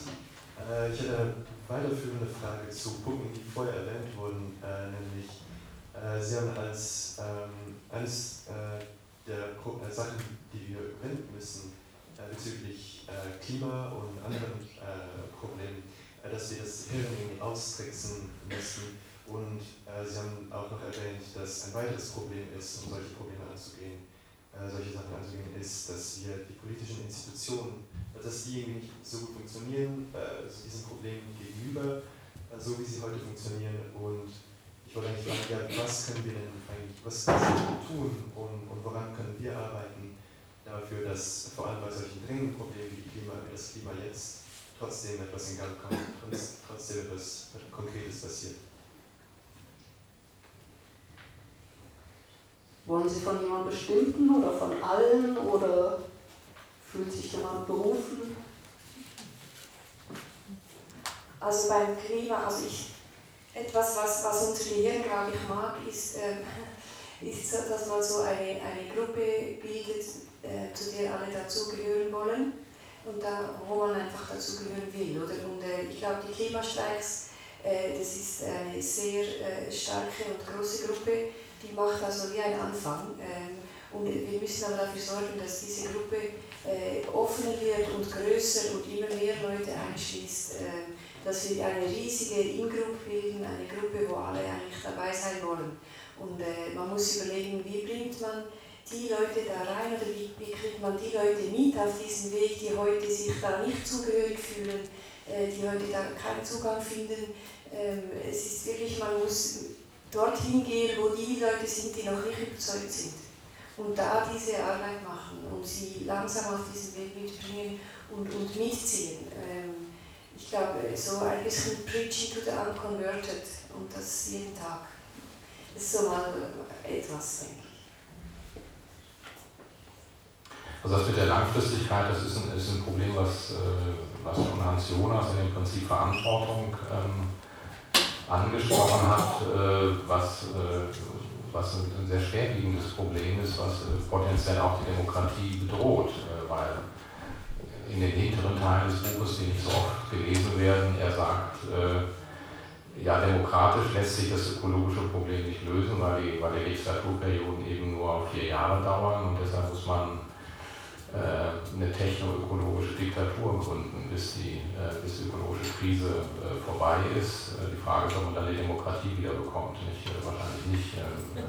Äh, ich hätte eine weiterführende Frage zu Punkten, die vorher erwähnt wurden, äh, nämlich äh, Sie haben als ähm, eines äh, der äh, Sachen, die wir überwinden müssen äh, bezüglich äh, Klima und anderen äh, Problemen, äh, dass wir das Hirn austricksen müssen. Und äh, Sie haben auch noch erwähnt, dass ein weiteres Problem ist, um solche Probleme anzugehen, solche Sachen anzugehen, ist, dass wir die politischen Institutionen, dass die irgendwie nicht so gut funktionieren, diesen Problemen gegenüber, so wie sie heute funktionieren. Und ich wollte eigentlich fragen, ja, was können wir denn eigentlich, was können wir tun und, und woran können wir arbeiten dafür, dass vor allem bei solchen dringenden Problemen wie Klima, das Klima jetzt trotzdem etwas in Gang kommt, trotzdem etwas Konkretes passiert. Wollen Sie von jemandem bestimmten oder von allen oder fühlt sich jemand berufen? Also beim Klima, also ich etwas, was, was unser Gehirn, glaube ich, mag, ist, äh, ist, dass man so eine, eine Gruppe bildet, äh, zu der alle dazugehören wollen und da, wo man einfach dazugehören will. Oder? Und äh, ich glaube, die Klimastreiks, äh, das ist eine sehr äh, starke und große Gruppe, die macht also wie ein Anfang. Ähm, und wir müssen aber dafür sorgen, dass diese Gruppe äh, offener wird und größer und immer mehr Leute einschließt ähm, dass wir eine riesige In-Group bilden, eine Gruppe, wo alle eigentlich dabei sein wollen. Und äh, man muss überlegen, wie bringt man die Leute da rein oder wie, wie, kriegt man die Leute mit auf diesen Weg, die heute sich da nicht zugehörig fühlen, äh, die heute da keinen Zugang finden. Ähm, es ist wirklich, man muss dorthin gehen, wo die Leute sind, die noch nicht überzeugt sind. Und da diese Arbeit machen und sie langsam auf diesen Weg mitbringen und, und mitziehen. Ähm, ich glaube, so ein bisschen preaching to the unconverted und das jeden Tag. Das ist so mal etwas, denke ich. Also das mit der Langfristigkeit, das ist ein, ist ein Problem, was, äh, was schon Hans Jonas in dem Prinzip Verantwortung ähm, angesprochen hat, äh, was, äh, was ein, sehr schwerwiegendes Problem ist, was äh, potenziell auch die Demokratie bedroht, weil in den hinteren Teilen des Buches, die nicht so oft gelesen werden, er sagt, ja, demokratisch lässt sich das ökologische Problem nicht lösen, weil die, weil die Legislaturperioden eben nur vier Jahre dauern und deshalb muss man eine techno-ökologische Diktatur gründen, bis die, äh, bis die ökologische Krise äh, vorbei ist. Äh, die Frage ist, ob man dann die Demokratie wieder bekommt. Nicht, äh, wahrscheinlich nicht. Ähm,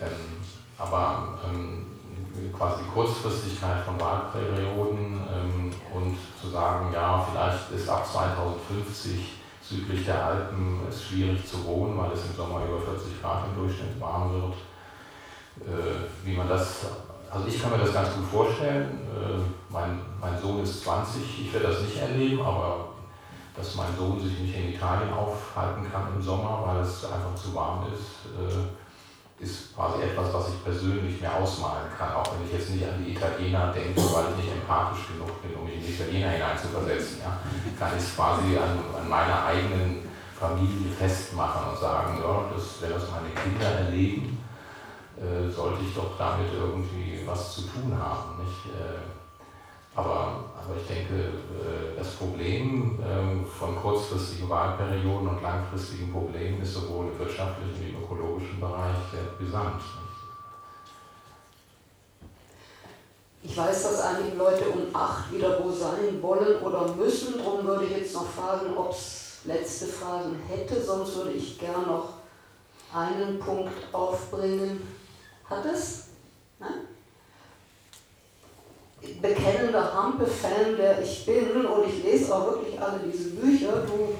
ähm, aber ähm, quasi die Kurzfristigkeit von Wahlperioden und zu sagen, ja, vielleicht ist ab 2050 südlich der Alpen es schwierig zu wohnen, weil es im Sommer über 40 Grad im Durchschnitt warm wird. Äh, wie man das, also ich kann mir das ganz gut vorstellen. Äh, mein, mein Sohn ist 20, ich werde das nicht erleben, aber dass mein Sohn sich nicht in Italien aufhalten kann im Sommer, weil es einfach zu warm ist. Äh, ist quasi etwas, was ich persönlich mir ausmalen kann, auch wenn ich jetzt nicht an die Italiener denke, weil ich nicht empathisch genug bin, um mich in die Italiener hineinzuversetzen. Ja. Kann ich es quasi an, an meiner eigenen Familie festmachen und sagen, ja, das, wenn das meine Kinder erleben, äh, sollte ich doch damit irgendwie was zu tun haben. Äh, aber, aber ich denke, äh, das Problem ähm, von kurzfristigen Wahlperioden und langfristigen Problemen ist sowohl im wirtschaftlichen wie im ökologischen Bereich sehr brisant. Ich weiß, dass einige Leute um acht wieder wo sein wollen oder müssen. Darum würde ich jetzt noch fragen, ob es letzte Fragen hätte. Sonst würde ich gern noch einen Punkt aufbringen. Hat es? Nein? bekennender Hampe-Fan, der ich bin, und ich lese auch wirklich alle diese Bücher, du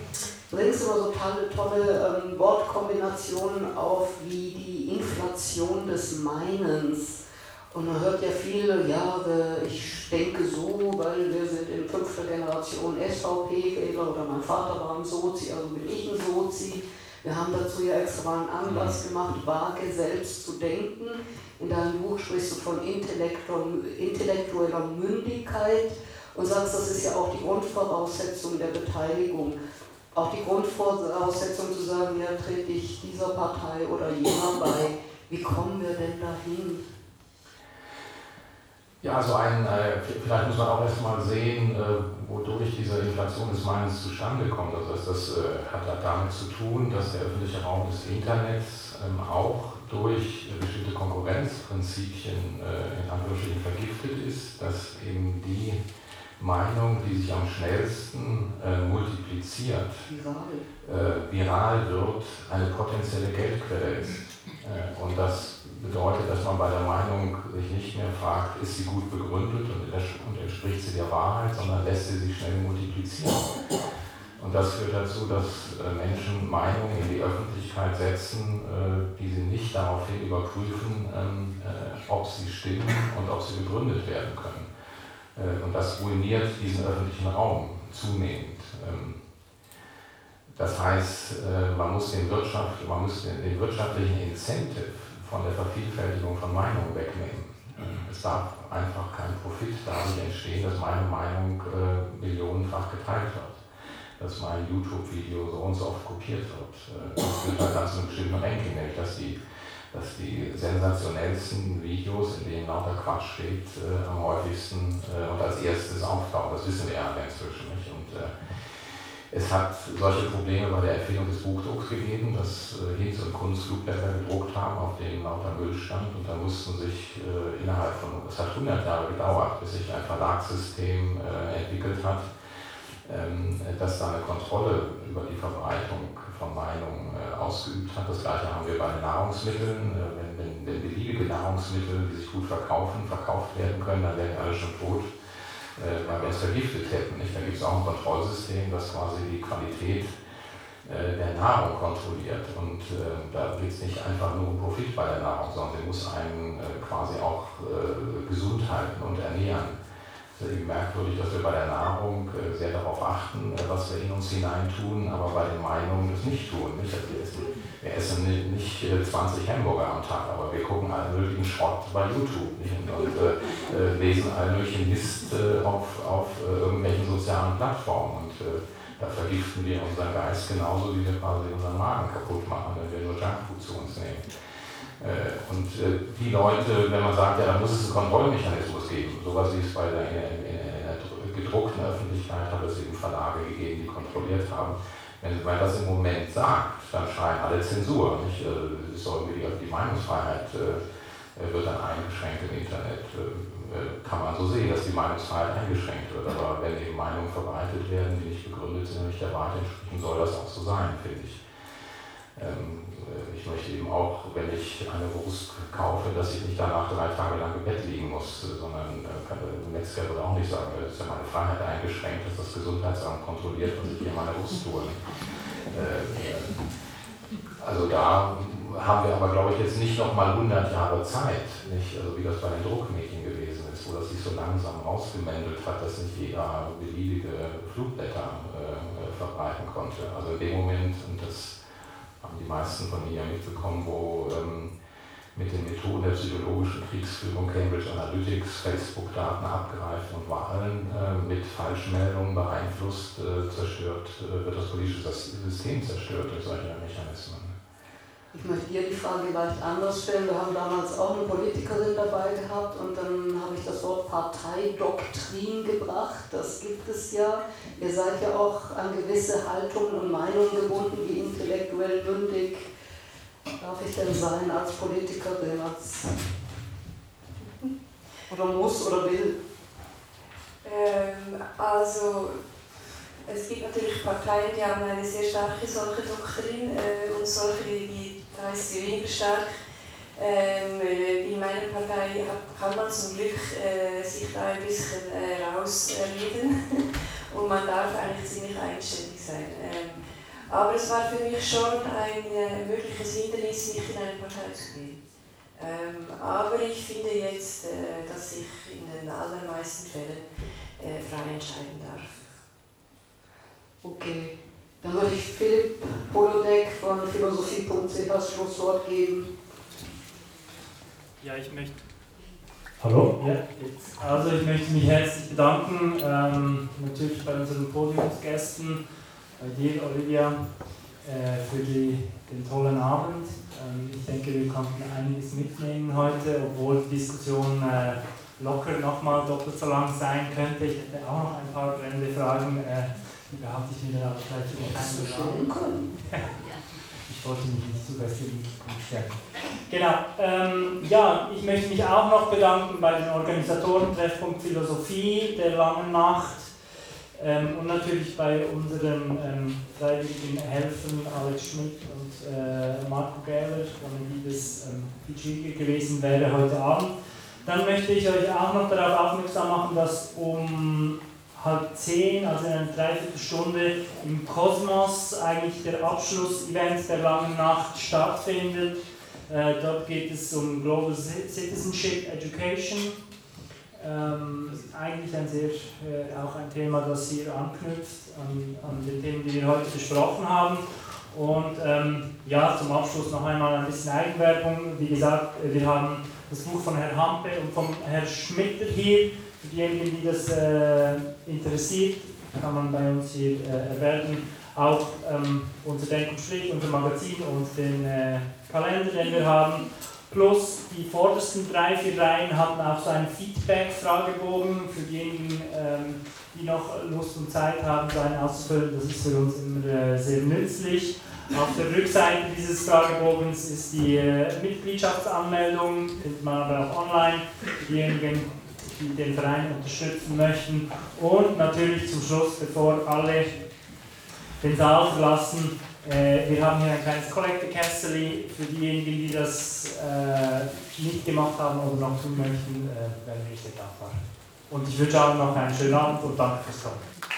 bringst immer so tolle, tolle ähm, Wortkombinationen auf wie die Inflation des Meinens. Und man hört ja viele, ja, ich denke so, weil wir sind in fünfter Generation SVP-Wähler oder mein Vater war ein Sozi, also bin ich ein Sozi. Wir haben dazu ja extra einen Anlass gemacht, vage selbst zu denken. In deinem Buch sprichst du von intellektueller Mündigkeit und sagst, das ist ja auch die Grundvoraussetzung der Beteiligung. Auch die Grundvoraussetzung zu sagen, ja, trete ich dieser Partei oder jener bei. Wie kommen wir denn dahin? Ja, also ein, äh, vielleicht muss man auch erstmal sehen, äh, wodurch diese Inflation des Meinens zustande kommt. Also das, das äh, hat damit zu tun, dass der öffentliche Raum des Internets ähm, auch durch bestimmte Konkurrenzprinzipien in Anführungsstrichen vergiftet ist, dass eben die Meinung, die sich am schnellsten multipliziert, viral. Viral wird, eine potenzielle Geldquelle ist. Und das bedeutet, dass man bei der Meinung sich nicht mehr fragt, ist sie gut begründet und, entspricht sie der Wahrheit, sondern lässt sie sich schnell multiplizieren. Und das führt dazu, dass äh, Menschen Meinungen in die Öffentlichkeit setzen, äh, die sie nicht daraufhin überprüfen, ähm, ob sie stimmen und ob sie begründet werden können. Äh, und das ruiniert diesen öffentlichen Raum zunehmend. Ähm, das heißt, äh, man muss den, Wirtschaft, man muss den wirtschaftlichen Incentive von der Vervielfältigung von Meinungen wegnehmen. Äh, es darf einfach kein Profit dadurch entstehen, dass meine Meinung millionenfach geteilt wird. Dass mein YouTube-Video so und so oft kopiert wird. Das führt halt dann zu einem bestimmten Ranking, nämlich dass die dass die sensationellsten Videos, in denen lauter Quatsch steht, äh, am häufigsten äh, und als erstes auftauchen. Das wissen wir ja inzwischen nicht. Und äh, es hat solche Probleme bei der Erfindung des Buchdrucks gegeben, dass äh, Hinz und Kunz Flugblätter gedruckt haben, auf denen lauter Müll stand. Und da mussten sich äh, innerhalb von, es hat 100 Jahre gedauert, bis sich ein Verlagssystem äh, entwickelt hat, ähm, dass da eine Kontrolle über die Verbreitung von Meinungen äh, ausgeübt hat. Das gleiche haben wir bei den Nahrungsmitteln. Äh, wenn, wenn, wenn beliebige Nahrungsmittel, die sich gut verkaufen, verkauft werden können, dann wären alle schon tot, äh, weil wir es vergiftet hätten. Nicht? Da gibt es auch ein Kontrollsystem, das quasi die Qualität der Nahrung kontrolliert. Und äh, da geht es nicht einfach nur um Profit bei der Nahrung, sondern sie muss einen äh, quasi auch äh, gesund halten und ernähren merkwürdig, dass wir bei der Nahrung äh, sehr darauf achten, äh, was wir in uns hineintun, aber bei den Meinungen das nicht tun. Also wir, essen, nicht 20 äh, Hamburger am Tag, aber wir gucken allen möglichen Schrott bei YouTube und, lesen allen möglichen Mist auf, auf irgendwelchen sozialen Plattformen. Und da vergiften wir unseren Geist genauso, wie wir quasi unseren Magen kaputt machen, wenn wir nur Junkfood zu uns nehmen. Äh, und äh, die Leute, wenn man sagt, ja, da muss es einen Kontrollmechanismus geben, sowas wie es bei der, in, in, in der gedruckten Öffentlichkeit hat es eben Verlage gegeben, die kontrolliert haben. Wenn man das im Moment sagt, dann schreien alle Zensur. Nicht? Also, es soll die, die Meinungsfreiheit äh, wird dann eingeschränkt im Internet. kann man so sehen, dass die Meinungsfreiheit eingeschränkt wird. Aber wenn eben Meinungen verbreitet werden, die nicht begründet sind und nicht der Wahrheit entsprechen, soll das auch so sein, finde ich. Äh, ich möchte eben auch, wenn ich eine Wurst kaufe, dass ich nicht danach drei Tage lang im Bett liegen muss, sondern äh, Metzger würde auch nicht sagen, es ist ja meine Freiheit eingeschränkt, dass das Gesundheitsamt kontrolliert, was ich hier meine Wurst tue. Äh, also da haben wir aber, glaube ich, jetzt nicht nochmal 100 Jahre Zeit, nicht? Also wie das bei den Druckmedien gewesen ist, wo das sich so langsam rausgemendelt hat, dass nicht jeder beliebige Flugblätter äh, verbreiten konnte. Also in dem Moment, und das die meisten von Ihnen ja mitbekommen, wo ähm, mit den Methoden der psychologischen Kriegsführung Cambridge Analytics Facebook-Daten abgreifen und Wahlen äh, mit Falschmeldungen beeinflusst, äh, zerstört, äh, wird das politische System zerstört durch solche Mechanismen. Ich möchte dir die Frage vielleicht anders stellen. Wir haben damals auch eine Politikerin dabei gehabt und dann habe ich das Wort Parteidoktrin gebracht. Das gibt es ja. Ihr seid ja auch an gewisse Haltungen und Meinungen gebunden, wie intellektuell mündig darf ich denn sein als Politikerin? Als oder muss oder will? Ähm, also es gibt natürlich Parteien, die haben eine sehr starke solche Doktrin äh, und solche, die da ist sie weniger stark. Ähm, äh, in meiner Partei kann man zum Glück äh, sich da ein bisschen äh, rausreden und man darf eigentlich ziemlich eigenständig sein. Ähm, aber es war für mich schon ein äh, mögliches Hindernis, nicht in eine Partei zu gehen. Ähm, aber ich finde jetzt, äh, dass ich in den allermeisten Fällen äh, frei entscheiden darf. Okay. Dann würde ich Philipp Polodek von philosophie.ch das Schlusswort geben. Ja, ich möchte. Hallo? Ja, jetzt. Also ich möchte mich herzlich bedanken, ähm, natürlich bei unseren Podiumsgästen, bei dir, Olivia, äh, für die, den tollen Abend. Ähm, ich denke, wir konnten einiges mitnehmen heute, obwohl die Diskussion äh, locker nochmal doppelt so lang sein könnte. Ich hätte auch noch ein paar brennende Fragen. Äh, behaupte ich mir dann aber vielleicht über keinen ich wollte mich nicht zu stellen. Genau, ähm, ja, ich möchte mich auch noch bedanken bei den Organisatoren Treffpunkt Philosophie der Langen Nacht ähm, und natürlich bei unseren ähm, freiwilligen Helfern Alex Schmidt und äh, Marco Geller, ohne die das ähm, schwieriger gewesen wäre heute Abend. Dann möchte ich euch auch noch darauf aufmerksam machen, dass um halb zehn, also in einer Dreiviertelstunde, im Kosmos eigentlich der Abschlussevent der langen Nacht stattfindet. Äh, dort geht es um Global Citizenship Education. Ähm, eigentlich ein sehr, äh, auch ein Thema, das hier anknüpft an, an den Themen, die wir heute besprochen haben. Und ähm, ja, zum Abschluss noch einmal ein bisschen Eigenwerbung. Wie gesagt, wir haben das Buch von Herrn Hampe und von Herrn Schmitter hier. Für diejenigen, die das äh, interessiert, kann man bei uns hier äh, erwerben. Auch ähm, unser Denk und Schlicht, unser Magazin und den äh, Kalender, den wir haben. Plus die vordersten drei, vier Reihen hatten auch so einen Feedback-Fragebogen für diejenigen, ähm, die noch Lust und Zeit haben, so einen auszufüllen. Das ist für uns immer äh, sehr nützlich. Auf der Rückseite dieses Fragebogens ist die äh, Mitgliedschaftsanmeldung, findet man aber auch online. Diejenigen, die den Verein unterstützen möchten. Und natürlich zum Schluss, bevor alle den Saal verlassen, äh, wir haben hier ein kleines Kollektekästchen für diejenigen, die das äh, nicht gemacht haben oder noch tun möchten, äh, wären wir sehr dankbar. Und ich wünsche allen noch einen schönen Abend und danke fürs Kommen.